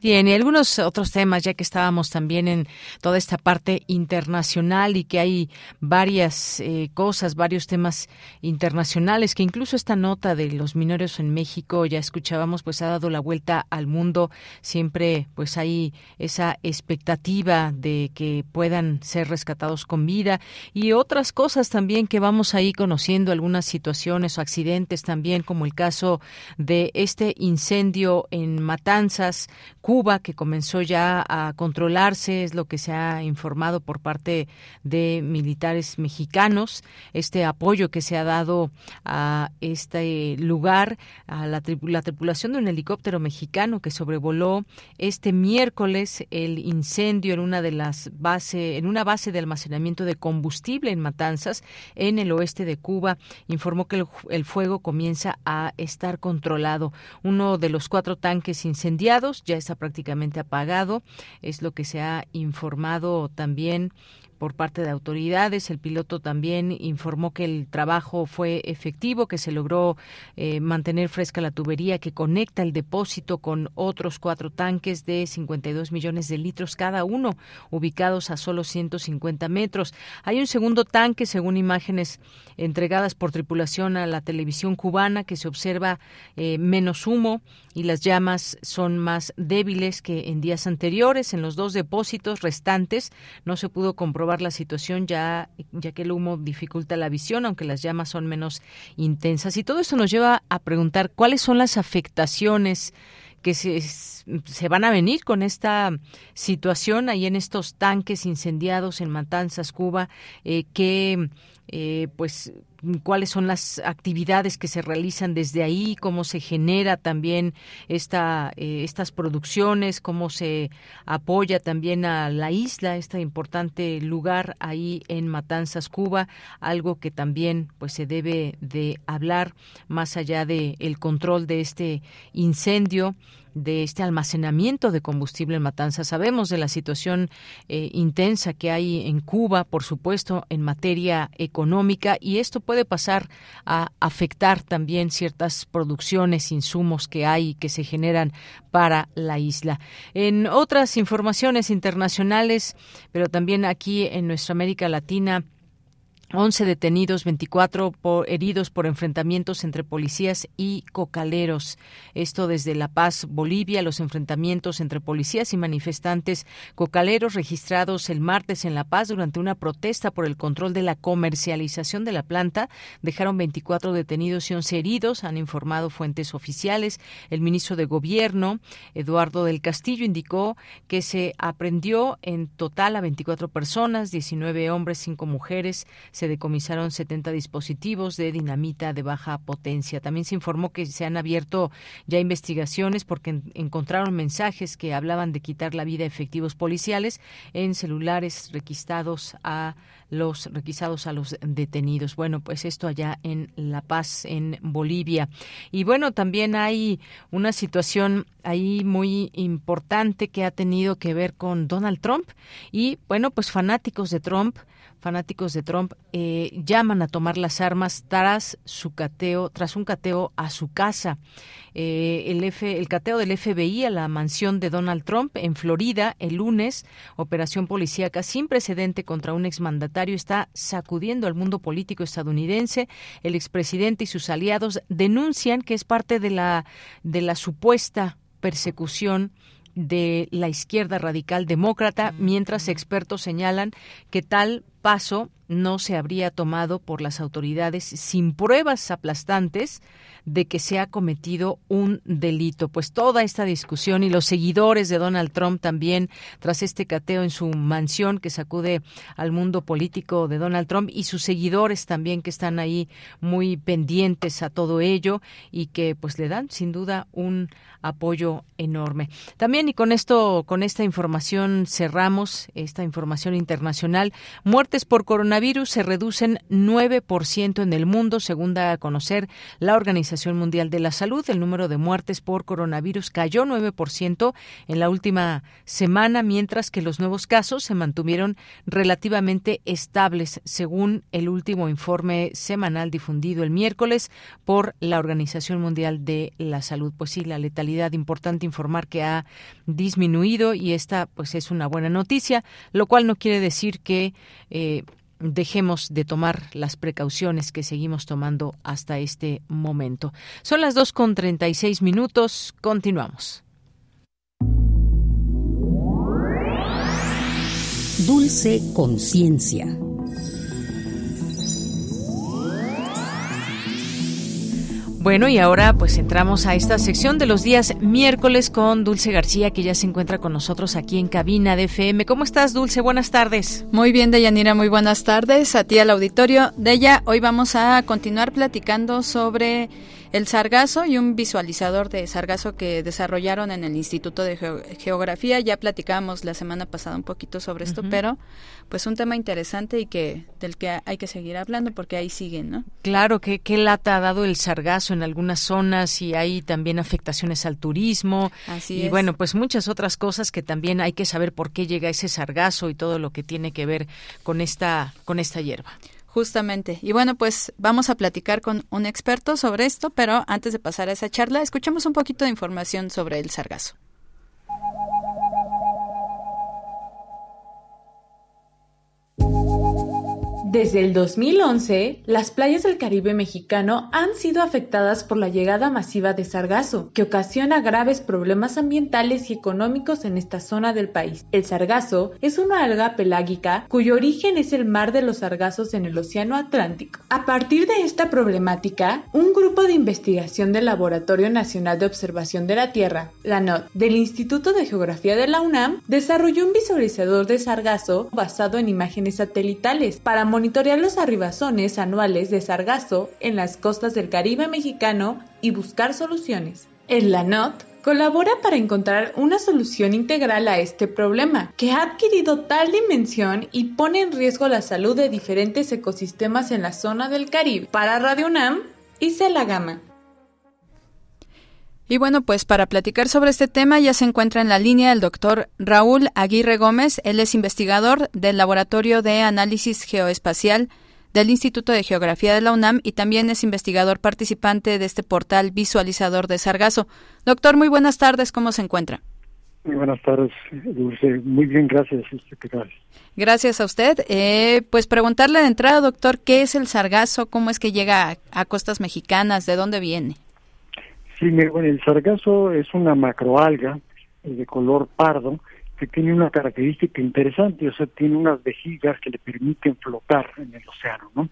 Bien, y algunos otros temas, ya que estábamos también en toda esta parte internacional y que hay varias eh, cosas, varios temas internacionales, que incluso esta nota de los mineros en México, ya escuchábamos, pues ha dado la vuelta al mundo. Siempre pues hay esa expectativa de que puedan ser rescatados con vida y otras cosas también que vamos ahí conociendo, algunas situaciones o accidentes también, como el caso de este incendio en Matanzas, Cuba, que comenzó ya a controlarse, es lo que se ha informado por parte de militares mexicanos, este apoyo que se ha dado a este lugar, a la, tripulación de un helicóptero mexicano que sobrevoló este miércoles el incendio en una de las bases, en una base de almacenamiento de combustible en Matanzas, en el oeste de Cuba, informó que el, el fuego comienza a estar controlado. Uno de los cuatro tanques incendiados ya está prácticamente apagado, es lo que se ha informado también por parte de autoridades. El piloto también informó que el trabajo fue efectivo, que se logró eh, mantener fresca la tubería que conecta el depósito con otros cuatro tanques de 52 millones de litros cada uno, ubicados a solo 150 metros. Hay un segundo tanque, según imágenes entregadas por tripulación a la televisión cubana, que se observa eh, menos humo y las llamas son más débiles que en días anteriores. En los dos depósitos restantes no se pudo comprobar la situación ya, ya que el humo dificulta la visión, aunque las llamas son menos intensas. Y todo esto nos lleva a preguntar cuáles son las afectaciones que se, se, van a venir con esta situación ahí en estos tanques incendiados en Matanzas, Cuba, eh, que eh, pues cuáles son las actividades que se realizan desde ahí, cómo se genera también esta, eh, estas producciones, cómo se apoya también a la isla, este importante lugar ahí en Matanzas, Cuba, algo que también pues se debe de hablar más allá de el control de este incendio de este almacenamiento de combustible en Matanzas. Sabemos de la situación eh, intensa que hay en Cuba, por supuesto, en materia económica, y esto puede pasar a afectar también ciertas producciones, insumos que hay que se generan para la isla. En otras informaciones internacionales, pero también aquí en nuestra América Latina, 11 detenidos, 24 por, heridos por enfrentamientos entre policías y cocaleros. Esto desde La Paz, Bolivia, los enfrentamientos entre policías y manifestantes cocaleros registrados el martes en La Paz durante una protesta por el control de la comercialización de la planta dejaron 24 detenidos y 11 heridos, han informado fuentes oficiales. El ministro de Gobierno, Eduardo del Castillo, indicó que se aprendió en total a 24 personas, 19 hombres, 5 mujeres, se decomisaron 70 dispositivos de dinamita de baja potencia. También se informó que se han abierto ya investigaciones porque encontraron mensajes que hablaban de quitar la vida a efectivos policiales en celulares requistados a los requisados a los detenidos. Bueno, pues esto allá en La Paz, en Bolivia. Y bueno, también hay una situación ahí muy importante que ha tenido que ver con Donald Trump y bueno, pues fanáticos de Trump fanáticos de Trump eh, llaman a tomar las armas tras su cateo, tras un cateo a su casa. Eh, el, F, el cateo del FBI a la mansión de Donald Trump en Florida el lunes, operación policíaca sin precedente contra un exmandatario, está sacudiendo al mundo político estadounidense. El expresidente y sus aliados denuncian que es parte de la de la supuesta persecución de la izquierda radical demócrata, mientras expertos señalan que tal paso no se habría tomado por las autoridades sin pruebas aplastantes de que se ha cometido un delito. Pues toda esta discusión y los seguidores de Donald Trump también, tras este cateo en su mansión que sacude al mundo político de Donald Trump y sus seguidores también que están ahí muy pendientes a todo ello y que pues le dan sin duda un apoyo enorme. También y con esto, con esta información cerramos esta información internacional. Muertes por coronavirus se reducen 9% en el mundo, según da a conocer la Organización Mundial de la Salud. El número de muertes por coronavirus cayó 9% en la última semana, mientras que los nuevos casos se mantuvieron relativamente estables, según el último informe semanal difundido el miércoles por la Organización Mundial de la Salud. Pues sí, la letalidad importante informar que ha disminuido y esta pues es una buena noticia, lo cual no quiere decir que dejemos de tomar las precauciones que seguimos tomando hasta este momento. Son las dos con seis minutos. Continuamos. Dulce Conciencia. Bueno, y ahora pues entramos a esta sección de los días miércoles con Dulce García, que ya se encuentra con nosotros aquí en cabina de FM. ¿Cómo estás, Dulce? Buenas tardes. Muy bien, Deyanira, muy buenas tardes. A ti al auditorio. Deya, hoy vamos a continuar platicando sobre el sargazo y un visualizador de sargazo que desarrollaron en el Instituto de Geografía. Ya platicábamos la semana pasada un poquito sobre esto, pero pues un tema interesante y que del que hay que seguir hablando porque ahí siguen, ¿no? Claro, que qué lata ha dado el sargazo en algunas zonas y hay también afectaciones al turismo. Así y bueno, pues muchas otras cosas que también hay que saber por qué llega ese sargazo y todo lo que tiene que ver con esta con esta hierba. Justamente. Y bueno, pues vamos a platicar con un experto sobre esto, pero antes de pasar a esa charla, escuchemos un poquito de información sobre el sargazo. Desde el 2011, las playas del Caribe mexicano han sido afectadas por la llegada masiva de sargazo, que ocasiona graves problemas ambientales y económicos en esta zona del país. El sargazo es una alga pelágica cuyo origen es el mar de los sargazos en el Océano Atlántico. A partir de esta problemática, un grupo de investigación del Laboratorio Nacional de Observación de la Tierra, la NOT, del Instituto de Geografía de la UNAM, desarrolló un visualizador de sargazo basado en imágenes satelitales para monitorear los arribazones anuales de sargazo en las costas del Caribe mexicano y buscar soluciones. El LANOT colabora para encontrar una solución integral a este problema, que ha adquirido tal dimensión y pone en riesgo la salud de diferentes ecosistemas en la zona del Caribe. Para Radio UNAM, la Gama. Y bueno, pues para platicar sobre este tema ya se encuentra en la línea el doctor Raúl Aguirre Gómez. Él es investigador del Laboratorio de Análisis Geoespacial del Instituto de Geografía de la UNAM y también es investigador participante de este portal visualizador de Sargazo. Doctor, muy buenas tardes, ¿cómo se encuentra? Muy buenas tardes, Dulce. Muy bien, gracias. Gracias a usted. Eh, pues preguntarle de entrada, doctor, ¿qué es el sargazo? ¿Cómo es que llega a costas mexicanas? ¿De dónde viene? Sí, bueno, el sargazo es una macroalga eh, de color pardo que tiene una característica interesante, o sea, tiene unas vejigas que le permiten flotar en el océano, ¿no?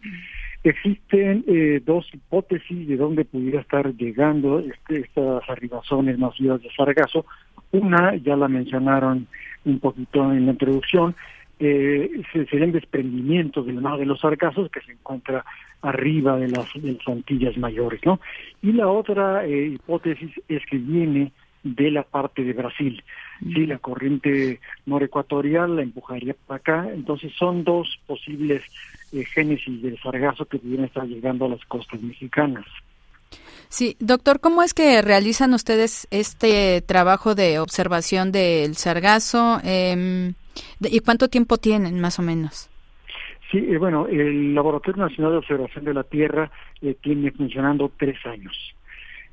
Existen eh, dos hipótesis de dónde pudiera estar llegando este, estas arribazones masivas de sargazo. Una, ya la mencionaron un poquito en la introducción, eh, serían desprendimientos del mar de los sargazos que se encuentra arriba de las, de Antillas mayores, ¿no? Y la otra eh, hipótesis es que viene de la parte de Brasil. Sí, la corriente norecuatorial la empujaría para acá. Entonces son dos posibles eh, génesis del sargazo que pudieran estar llegando a las costas mexicanas. Sí, doctor, ¿cómo es que realizan ustedes este trabajo de observación del sargazo? Eh, ¿Y cuánto tiempo tienen, más o menos? Sí, eh, bueno, el Laboratorio Nacional de Observación de la Tierra eh, tiene funcionando tres años.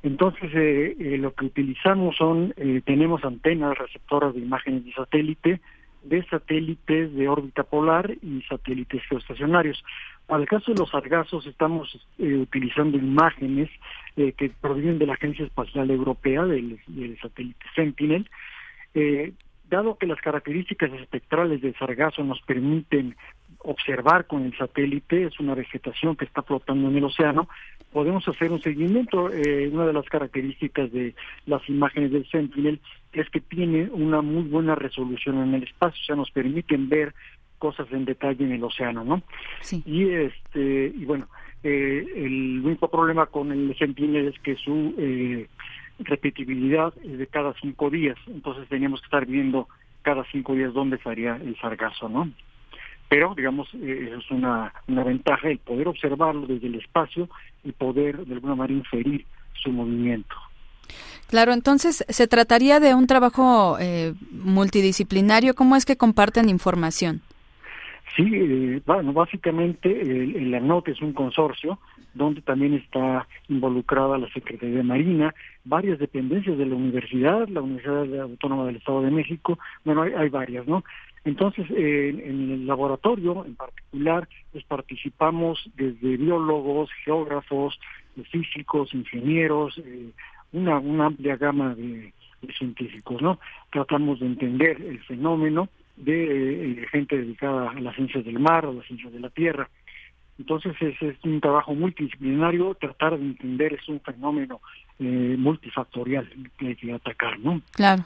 Entonces, eh, eh, lo que utilizamos son, tenemos antenas receptoras de imágenes de satélite, de satélites de órbita polar y satélites geoestacionarios. Para el caso de los sargazos, estamos utilizando imágenes que provienen de la Agencia Espacial Europea, del, del satélite Sentinel. Dado que las características espectrales del sargazo nos permiten observar con el satélite, es una vegetación que está flotando en el océano, podemos hacer un seguimiento. Eh, una de las características de las imágenes del Sentinel es que tiene una muy buena resolución en el espacio, o sea, nos permiten ver cosas en detalle en el océano, ¿no? Sí. Y este y bueno, eh, el único problema con el Sentinel es que su eh, repetibilidad es de cada cinco días, entonces teníamos que estar viendo cada cinco días dónde estaría el sargazo, ¿no? Pero, digamos, eh, es una, una ventaja el poder observarlo desde el espacio y poder de alguna manera inferir su movimiento. Claro, entonces se trataría de un trabajo eh, multidisciplinario. ¿Cómo es que comparten información? Sí, eh, bueno, básicamente el, el ANOT es un consorcio donde también está involucrada la Secretaría de Marina, varias dependencias de la universidad, la Universidad Autónoma del Estado de México, bueno, hay, hay varias, ¿no? Entonces, eh, en el laboratorio en particular, pues participamos desde biólogos, geógrafos, físicos, ingenieros, eh, una, amplia gama de, científicos, ¿no? Tratamos de entender el fenómeno de eh, gente dedicada a las ciencias del mar, a las ciencias de la tierra. Entonces es, un trabajo multidisciplinario, tratar de entender es un fenómeno eh, multifactorial que hay que atacar, ¿no? Claro.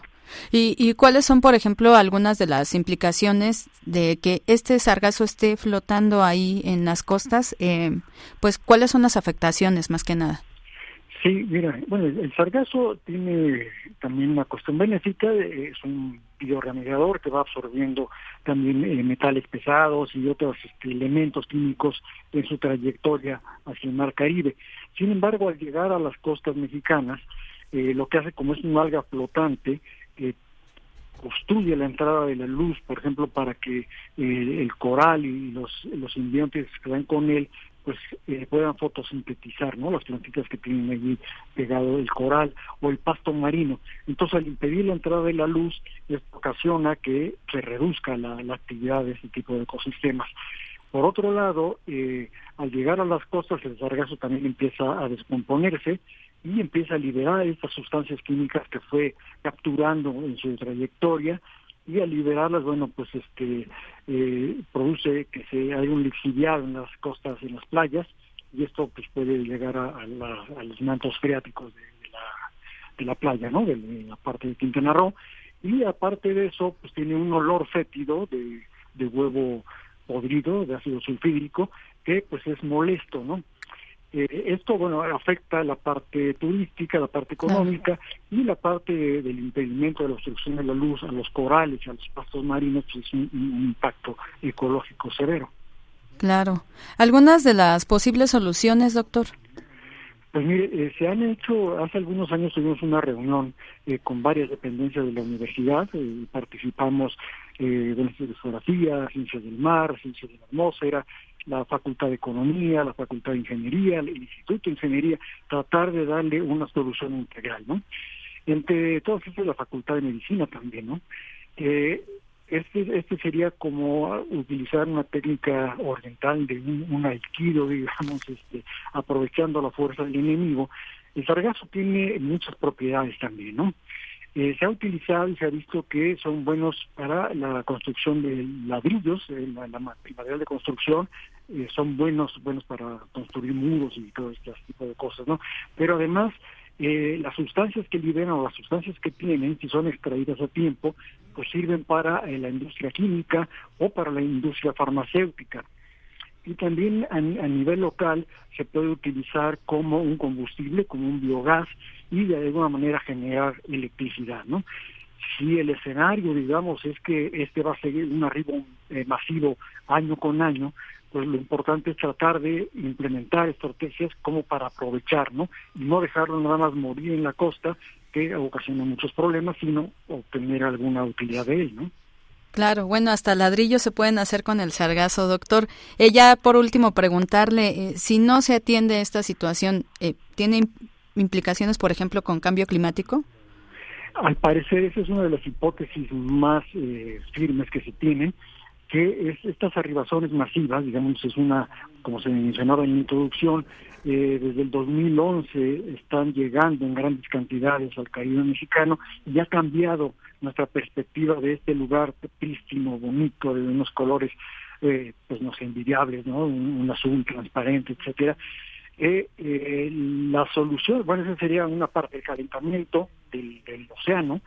¿Y, ¿Y, cuáles son, por ejemplo, algunas de las implicaciones de que este sargazo esté flotando ahí en las costas? Eh, pues, ¿cuáles son las afectaciones más que nada? Sí, mira, bueno, el sargazo tiene también una cuestión benéfica, es un bioremediador que va absorbiendo también eh, metales pesados y otros este, elementos químicos en su trayectoria hacia el mar Caribe. Sin embargo, al llegar a las costas mexicanas, eh, lo que hace como es una alga flotante, eh, obstruye la entrada de la luz, por ejemplo, para que eh, el coral y los, los simbiontes que van con él pues eh, puedan fotosintetizar, ¿no? Las plantitas que tienen allí pegado el coral o el pasto marino. Entonces, al impedir la entrada de la luz, ocasiona que se reduzca la, la actividad de este tipo de ecosistemas. Por otro lado, eh, al llegar a las costas, el sargazo también empieza a descomponerse y empieza a liberar estas sustancias químicas que fue capturando en su trayectoria y al liberarlas, bueno, pues este eh, produce que se hay un lixiviado en las costas, en las playas, y esto pues puede llegar a, la, a los mantos freáticos de, la, de la playa, ¿no? De, la parte de Quintana Roo, y aparte de eso, pues tiene un olor fétido de, de huevo podrido, de ácido sulfídrico, que pues es molesto, ¿no? Eh, esto, bueno, afecta la parte turística, la parte económica y la parte de, del impedimento de la obstrucción de la luz a los corales y a los pastos marinos, pues es un, un impacto ecológico severo. Claro. ¿Algunas de las posibles soluciones, doctor? Pues mire, eh, se han hecho, hace algunos años tuvimos una reunión eh, con varias dependencias de la universidad, eh, participamos eh, de la geografía, ciencias del mar, ciencias de la atmósfera, la Facultad de Economía, la Facultad de Ingeniería, el Instituto de Ingeniería, tratar de darle una solución integral, ¿no? Entre todas estas, la Facultad de Medicina también, ¿no? Eh, este, este sería como utilizar una técnica oriental de un, un digamos, este, aprovechando la fuerza del enemigo. El sargazo tiene muchas propiedades también, ¿no? Eh, se ha utilizado y se ha visto que son buenos para la construcción de ladrillos, eh, la, la, el material de construcción, eh, son buenos buenos para construir muros y todo este tipo de cosas, ¿no? Pero además eh, las sustancias que liberan o las sustancias que tienen, si son extraídas a tiempo, pues sirven para eh, la industria química o para la industria farmacéutica. Y también a, a, nivel local se puede utilizar como un combustible, como un biogás y de alguna manera generar electricidad, ¿no? Si el escenario, digamos, es que este va a seguir un arribo eh, masivo año con año, pues lo importante es tratar de implementar estrategias como para aprovechar, ¿no? Y no dejarlo nada más morir en la costa, que ocasiona muchos problemas, sino obtener alguna utilidad de él, ¿no? Claro, bueno, hasta ladrillos se pueden hacer con el sargazo, doctor. Ella, por último, preguntarle, eh, si no se atiende esta situación, eh, ¿tiene implicaciones, por ejemplo, con cambio climático? Al parecer, esa es una de las hipótesis más eh, firmes que se tienen, que es estas arribazones masivas, digamos, es una, como se mencionaba en la introducción, eh, desde el 2011 están llegando en grandes cantidades al Caribe mexicano y ha cambiado nuestra perspectiva de este lugar prístino, bonito, de unos colores, eh, pues no sé, envidiables, ¿no? Un, azul transparente, etcétera. Eh, eh, la solución, bueno, esa sería una parte del calentamiento del, del océano,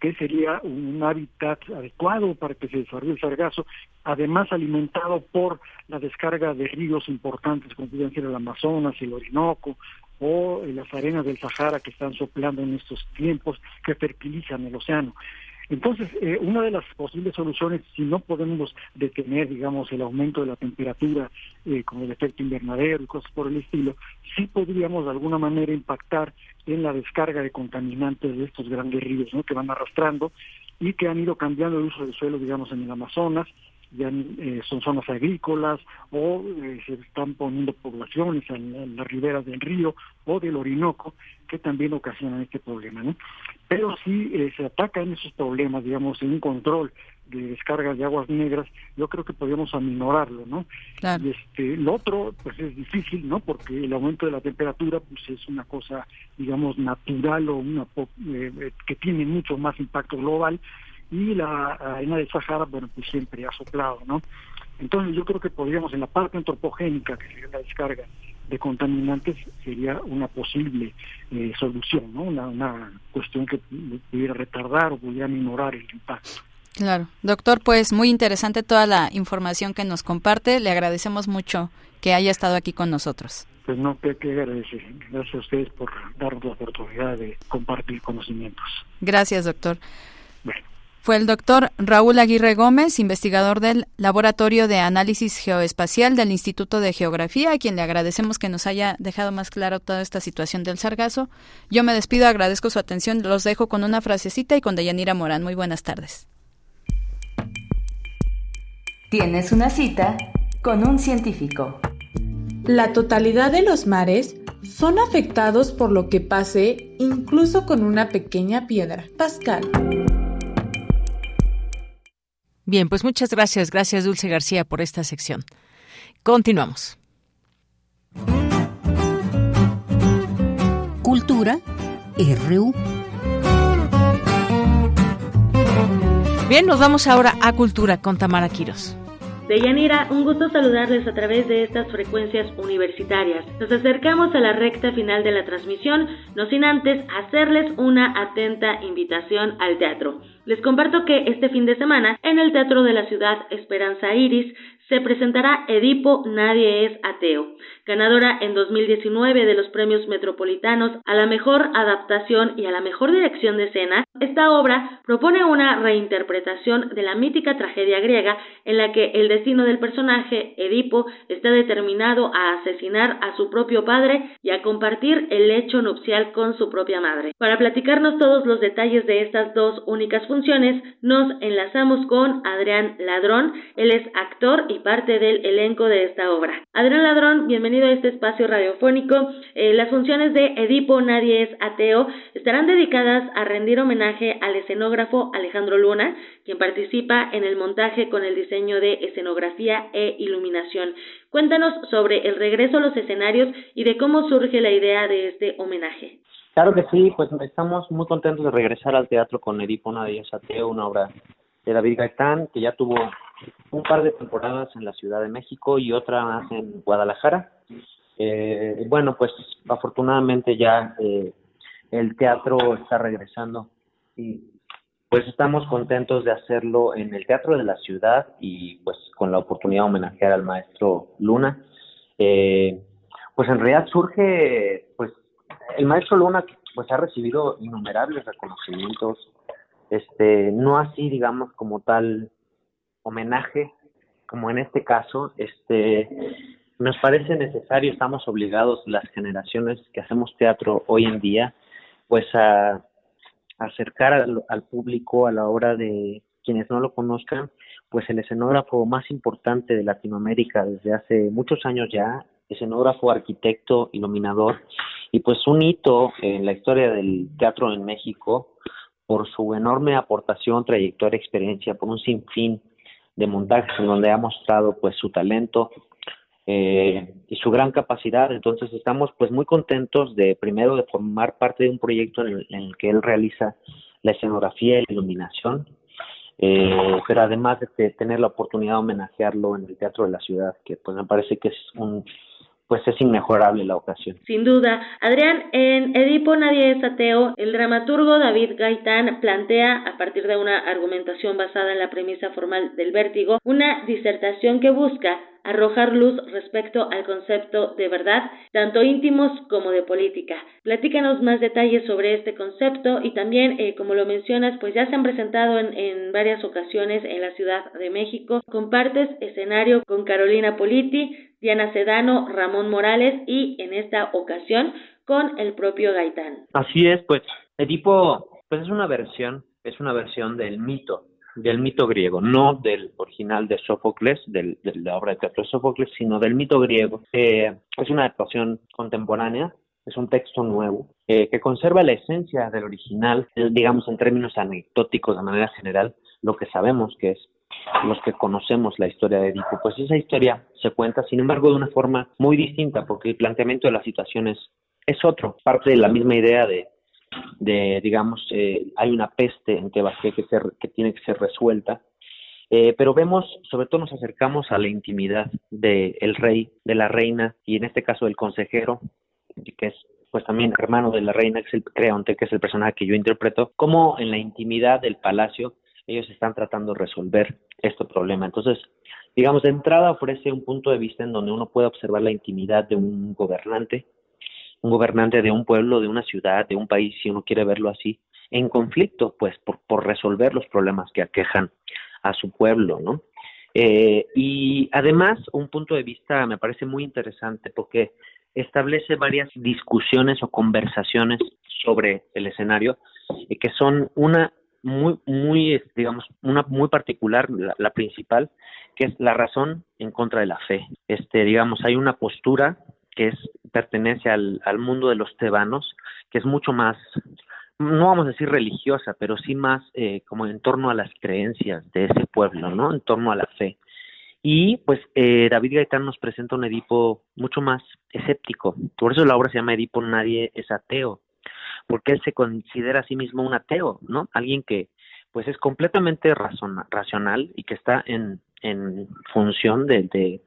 que sería un hábitat adecuado para que se desarrolle el sargazo, además alimentado por la descarga de ríos importantes como pueden ser el Amazonas, el Orinoco o las arenas del Sahara que están soplando en estos tiempos que fertilizan el océano. Entonces, eh, una de las posibles soluciones, si no podemos detener, digamos, el aumento de la temperatura, eh, como el efecto invernadero y cosas por el estilo, sí podríamos de alguna manera impactar en la descarga de contaminantes de estos grandes ríos, ¿no? Que van arrastrando y que han ido cambiando el uso del suelo, digamos, en el Amazonas, ya eh, son zonas agrícolas o eh, se están poniendo poblaciones en, las riberas del río o del Orinoco que también ocasionan este problema. ¿no? Pero si eh, se atacan esos problemas, digamos, en un control de descargas de aguas negras, yo creo que podríamos aminorarlo, ¿no? Y este, lo otro, pues es difícil, ¿no? Porque el aumento de la temperatura, pues es una cosa, digamos, natural o una que tiene mucho más impacto global, y la arena de Sahara, bueno, pues siempre ha soplado, ¿no? Entonces yo creo que podríamos, en la parte antropogénica, que sería la descarga de contaminantes, sería una posible eh, solución, ¿no? Una, una cuestión que pudiera retardar o pudiera minorar el impacto. Claro. Doctor, pues muy interesante toda la información que nos comparte. Le agradecemos mucho que haya estado aquí con nosotros. Pues no, que, que agradecer. Gracias a ustedes por darnos la oportunidad de compartir conocimientos. Gracias, doctor. Bueno fue el doctor Raúl Aguirre Gómez, investigador del Laboratorio de Análisis Geoespacial del Instituto de Geografía, a quien le agradecemos que nos haya dejado más claro toda esta situación del sargazo. Yo me despido, agradezco su atención, los dejo con una frasecita y con Deyanira Morán. Muy buenas tardes. Tienes una cita con un científico. La totalidad de los mares son afectados por lo que pase incluso con una pequeña piedra. Pascal. Bien, pues muchas gracias. Gracias, Dulce García, por esta sección. Continuamos. Cultura RU. Bien, nos vamos ahora a Cultura con Tamara Quiros. Deyanira, un gusto saludarles a través de estas frecuencias universitarias. Nos acercamos a la recta final de la transmisión, no sin antes hacerles una atenta invitación al teatro. Les comparto que este fin de semana en el Teatro de la Ciudad Esperanza Iris se presentará Edipo Nadie es Ateo, ganadora en 2019 de los premios metropolitanos a la mejor adaptación y a la mejor dirección de escena. Esta obra propone una reinterpretación de la mítica tragedia griega en la que el destino del personaje, Edipo, está determinado a asesinar a su propio padre y a compartir el lecho nupcial con su propia madre. Para platicarnos todos los detalles de estas dos únicas funciones, nos enlazamos con Adrián Ladrón, él es actor y parte del elenco de esta obra. Adrián Ladrón, bienvenido a este espacio radiofónico. Eh, las funciones de Edipo Nadie es Ateo estarán dedicadas a rendir homenaje al escenógrafo Alejandro Luna, quien participa en el montaje con el diseño de escenografía e iluminación. Cuéntanos sobre el regreso a los escenarios y de cómo surge la idea de este homenaje. Claro que sí, pues estamos muy contentos de regresar al teatro con Edipo Nadie es Ateo, una obra de David Gaitán, que ya tuvo un par de temporadas en la Ciudad de México y otra más en Guadalajara. Eh, bueno, pues afortunadamente ya eh, el teatro está regresando y pues estamos contentos de hacerlo en el Teatro de la Ciudad y pues con la oportunidad de homenajear al maestro Luna. Eh, pues en realidad surge, pues el maestro Luna pues ha recibido innumerables reconocimientos, este, no así digamos como tal homenaje, como en este caso, este, nos parece necesario, estamos obligados las generaciones que hacemos teatro hoy en día, pues a, acercar al, público a la hora de quienes no lo conozcan, pues el escenógrafo más importante de Latinoamérica desde hace muchos años ya, escenógrafo, arquitecto, iluminador, y pues un hito en la historia del teatro en México por su enorme aportación, trayectoria, experiencia, por un sinfín de montajes en donde ha mostrado pues su talento eh, y su gran capacidad. Entonces estamos pues muy contentos de primero de formar parte de un proyecto en el, que él realiza la escenografía y la iluminación, eh, pero además de tener la oportunidad de homenajearlo en el Teatro de la Ciudad, que pues me parece que es un pues es inmejorable la ocasión. Sin duda. Adrián, en Edipo Nadie es ateo, el dramaturgo David Gaitán plantea, a partir de una argumentación basada en la premisa formal del vértigo, una disertación que busca arrojar luz respecto al concepto de verdad, tanto íntimos como de política. Platícanos más detalles sobre este concepto y también, eh, como lo mencionas, pues ya se han presentado en, en varias ocasiones en la Ciudad de México. Compartes escenario con Carolina Politi, Diana Sedano, Ramón Morales y en esta ocasión con el propio Gaitán. Así es, pues Edipo pues es una versión, es una versión del mito del mito griego, no del original de Sófocles, de la obra de teatro de Sófocles, sino del mito griego. Eh, es una adaptación contemporánea, es un texto nuevo, eh, que conserva la esencia del original, eh, digamos en términos anecdóticos de manera general, lo que sabemos que es los que conocemos la historia de Edipo, pues esa historia se cuenta, sin embargo, de una forma muy distinta, porque el planteamiento de las situaciones es otro, parte de la misma idea de de, digamos, eh, hay una peste en Tebasqué que, tiene que ser resuelta, eh, pero vemos, sobre todo nos acercamos a la intimidad del rey, de la reina y en este caso del consejero, que es pues también hermano de la reina, que es el Creonte, que es el personaje que yo interpreto, como en la intimidad del palacio ellos están tratando de resolver este problema. Entonces, digamos, de entrada ofrece un punto de vista en donde uno puede observar la intimidad de un gobernante, un gobernante de un pueblo, de una ciudad, de un país, si uno quiere verlo así, en conflicto, pues, por, por resolver los problemas que aquejan a su pueblo, ¿no? Eh, y además, un punto de vista me parece muy interesante porque establece varias discusiones o conversaciones sobre el escenario eh, que son una muy muy digamos una muy particular la, la, principal que es la razón en contra de la fe este digamos hay una postura que es pertenece al, al mundo de los tebanos, que es mucho más, no vamos a decir religiosa, pero sí más eh, como en torno a las creencias de ese pueblo, ¿no? En torno a la fe. Y pues eh, David Gaitán nos presenta un Edipo mucho más escéptico. Por eso la obra se llama Edipo Nadie es ateo, porque él se considera a sí mismo un ateo, ¿no? Alguien que pues es completamente racional y que está en, en función de, de,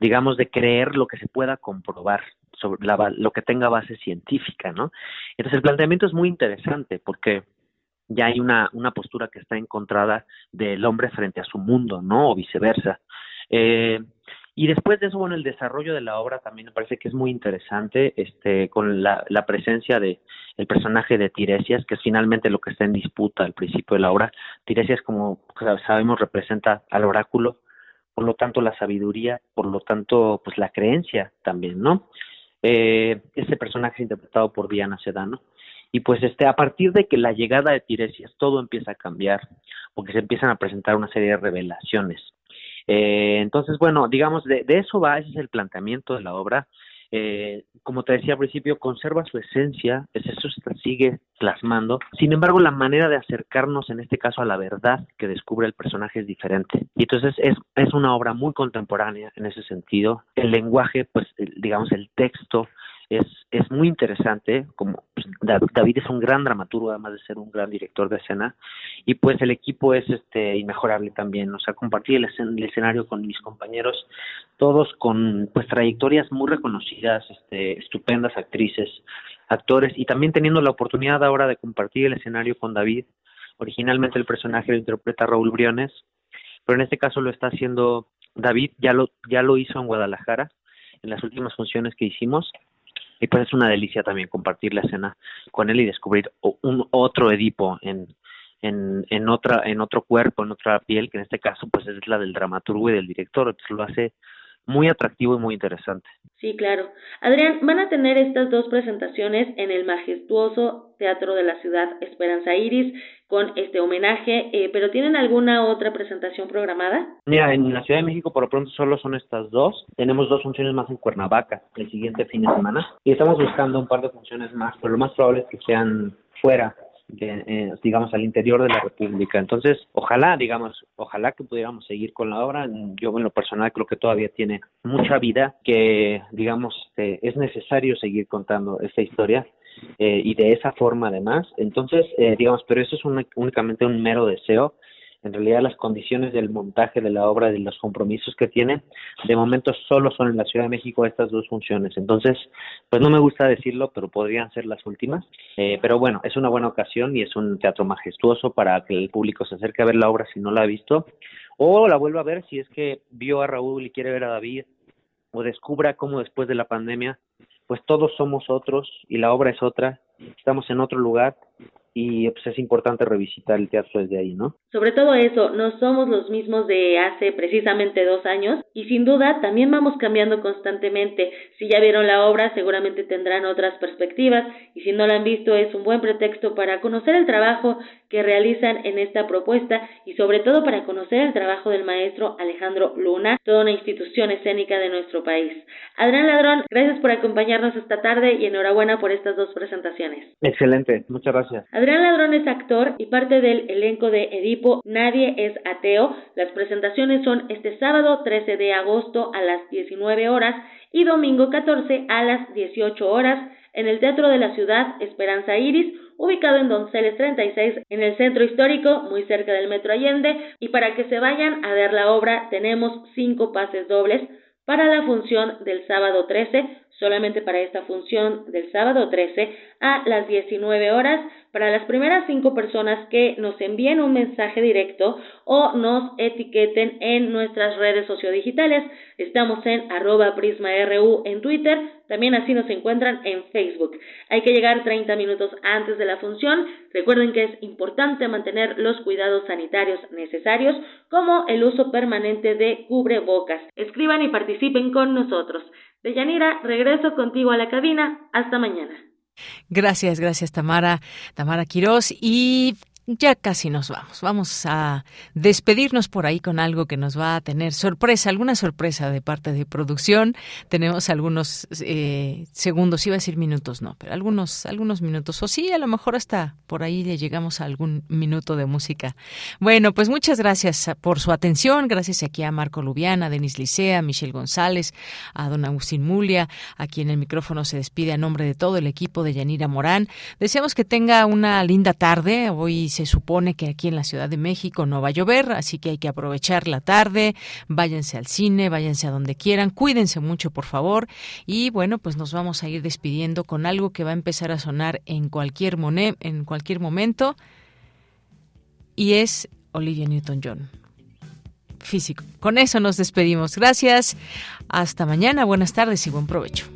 digamos, de creer lo que se pueda comprobar, sobre la, lo que tenga base científica, ¿no? Entonces el planteamiento es muy interesante porque ya hay una, una postura que está encontrada del hombre frente a su mundo, ¿no? O viceversa. Eh, y después de eso, bueno, el desarrollo de la obra también me parece que es muy interesante, este, con la, presencia de el personaje de Tiresias, que es finalmente lo que está en disputa al principio de la obra. Tiresias, como sabemos, representa al oráculo, por lo tanto la sabiduría, por lo tanto pues la creencia también, ¿no? Eh, este personaje es interpretado por Diana Sedano y pues este a partir de que la llegada de Tiresias todo empieza a cambiar porque se empiezan a presentar una serie de revelaciones. Eh, entonces bueno digamos de, de eso va ese es el planteamiento de la obra eh, como te decía al principio, conserva su esencia, es eso se sigue plasmando. Sin embargo, la manera de acercarnos, en este caso, a la verdad que descubre el personaje es diferente. Y entonces es, es una obra muy contemporánea en ese sentido. El lenguaje, pues, digamos, el texto, es, es muy interesante, como pues, David es un gran dramaturgo, además de ser un gran director de escena, y pues el equipo es este inmejorable también, o sea, compartir el, el escenario con mis compañeros, todos con pues trayectorias muy reconocidas, este, estupendas actrices, actores, y también teniendo la oportunidad ahora de compartir el escenario con David, originalmente el personaje lo interpreta Raúl Briones, pero en este caso lo está haciendo David, ya lo, ya lo hizo en Guadalajara, en las últimas funciones que hicimos, y pues es una delicia también compartir la escena con él y descubrir un otro Edipo en, en, en otra en otro cuerpo en otra piel que en este caso pues es la del dramaturgo y del director. Entonces lo hace muy atractivo y muy interesante. Sí, claro. Adrián, van a tener estas dos presentaciones en el majestuoso Teatro de la Ciudad Esperanza Iris con este homenaje, eh, pero ¿tienen alguna otra presentación programada? Mira, en la Ciudad de México por lo pronto solo son estas dos. Tenemos dos funciones más en Cuernavaca el siguiente fin de semana y estamos buscando un par de funciones más, pero lo más probable es que sean fuera de, eh, digamos, al interior de la República. Entonces, ojalá, digamos, ojalá que pudiéramos seguir con la obra. Yo en lo personal creo que todavía tiene mucha vida, que, digamos, eh, es necesario seguir contando esta historia eh, y de esa forma además. Entonces, eh, digamos, pero eso es únicamente un mero deseo. En realidad las condiciones del montaje de la obra, de los compromisos que tiene, de momento solo son en la Ciudad de México estas dos funciones. Entonces, pues no me gusta decirlo, pero podrían ser las últimas. Eh, pero bueno, es una buena ocasión y es un teatro majestuoso para que el público se acerque a ver la obra si no la ha visto, o la vuelva a ver si es que vio a Raúl y quiere ver a David, o descubra cómo después de la pandemia pues todos somos otros y la obra es otra, estamos en otro lugar y pues es importante revisitar el teatro desde ahí, ¿no? Sobre todo eso, no somos los mismos de hace precisamente dos años y sin duda también vamos cambiando constantemente. Si ya vieron la obra seguramente tendrán otras perspectivas y si no la han visto es un buen pretexto para conocer el trabajo que realizan en esta propuesta y sobre todo para conocer el trabajo del maestro Alejandro Luna, toda una institución escénica de nuestro país. Adrián Ladrón, gracias por acompañarnos esta tarde y enhorabuena por estas dos presentaciones. Excelente, muchas gracias. Adrián Ladrón es actor y parte del elenco de Edipo Nadie es ateo. Las presentaciones son este sábado 13 de agosto a las 19 horas y domingo 14 a las 18 horas en el Teatro de la Ciudad Esperanza Iris, ubicado en Donceles 36 en el centro histórico, muy cerca del Metro Allende. Y para que se vayan a ver la obra, tenemos cinco pases dobles para la función del sábado 13, solamente para esta función del sábado 13 a las 19 horas para las primeras cinco personas que nos envíen un mensaje directo o nos etiqueten en nuestras redes sociodigitales. Estamos en arroba prisma.ru en Twitter, también así nos encuentran en Facebook. Hay que llegar 30 minutos antes de la función. Recuerden que es importante mantener los cuidados sanitarios necesarios, como el uso permanente de cubrebocas. Escriban y participen con nosotros. Deyanira, regreso contigo a la cabina. Hasta mañana. Gracias, gracias Tamara, Tamara Quirós. Y ya casi nos vamos. Vamos a despedirnos por ahí con algo que nos va a tener sorpresa, alguna sorpresa de parte de producción. Tenemos algunos eh, segundos, iba a decir minutos, no, pero algunos, algunos minutos. O sí, a lo mejor hasta por ahí le llegamos a algún minuto de música. Bueno, pues muchas gracias por su atención. Gracias aquí a Marco Lubiana, a Denis Licea, a Michelle González, a don Agustín Mulia, a quien el micrófono se despide a nombre de todo el equipo de Yanira Morán. Deseamos que tenga una linda tarde. Hoy se supone que aquí en la Ciudad de México no va a llover, así que hay que aprovechar la tarde, váyanse al cine, váyanse a donde quieran, cuídense mucho por favor y bueno, pues nos vamos a ir despidiendo con algo que va a empezar a sonar en cualquier, en cualquier momento y es Olivia Newton-John. Físico. Con eso nos despedimos. Gracias. Hasta mañana. Buenas tardes y buen provecho.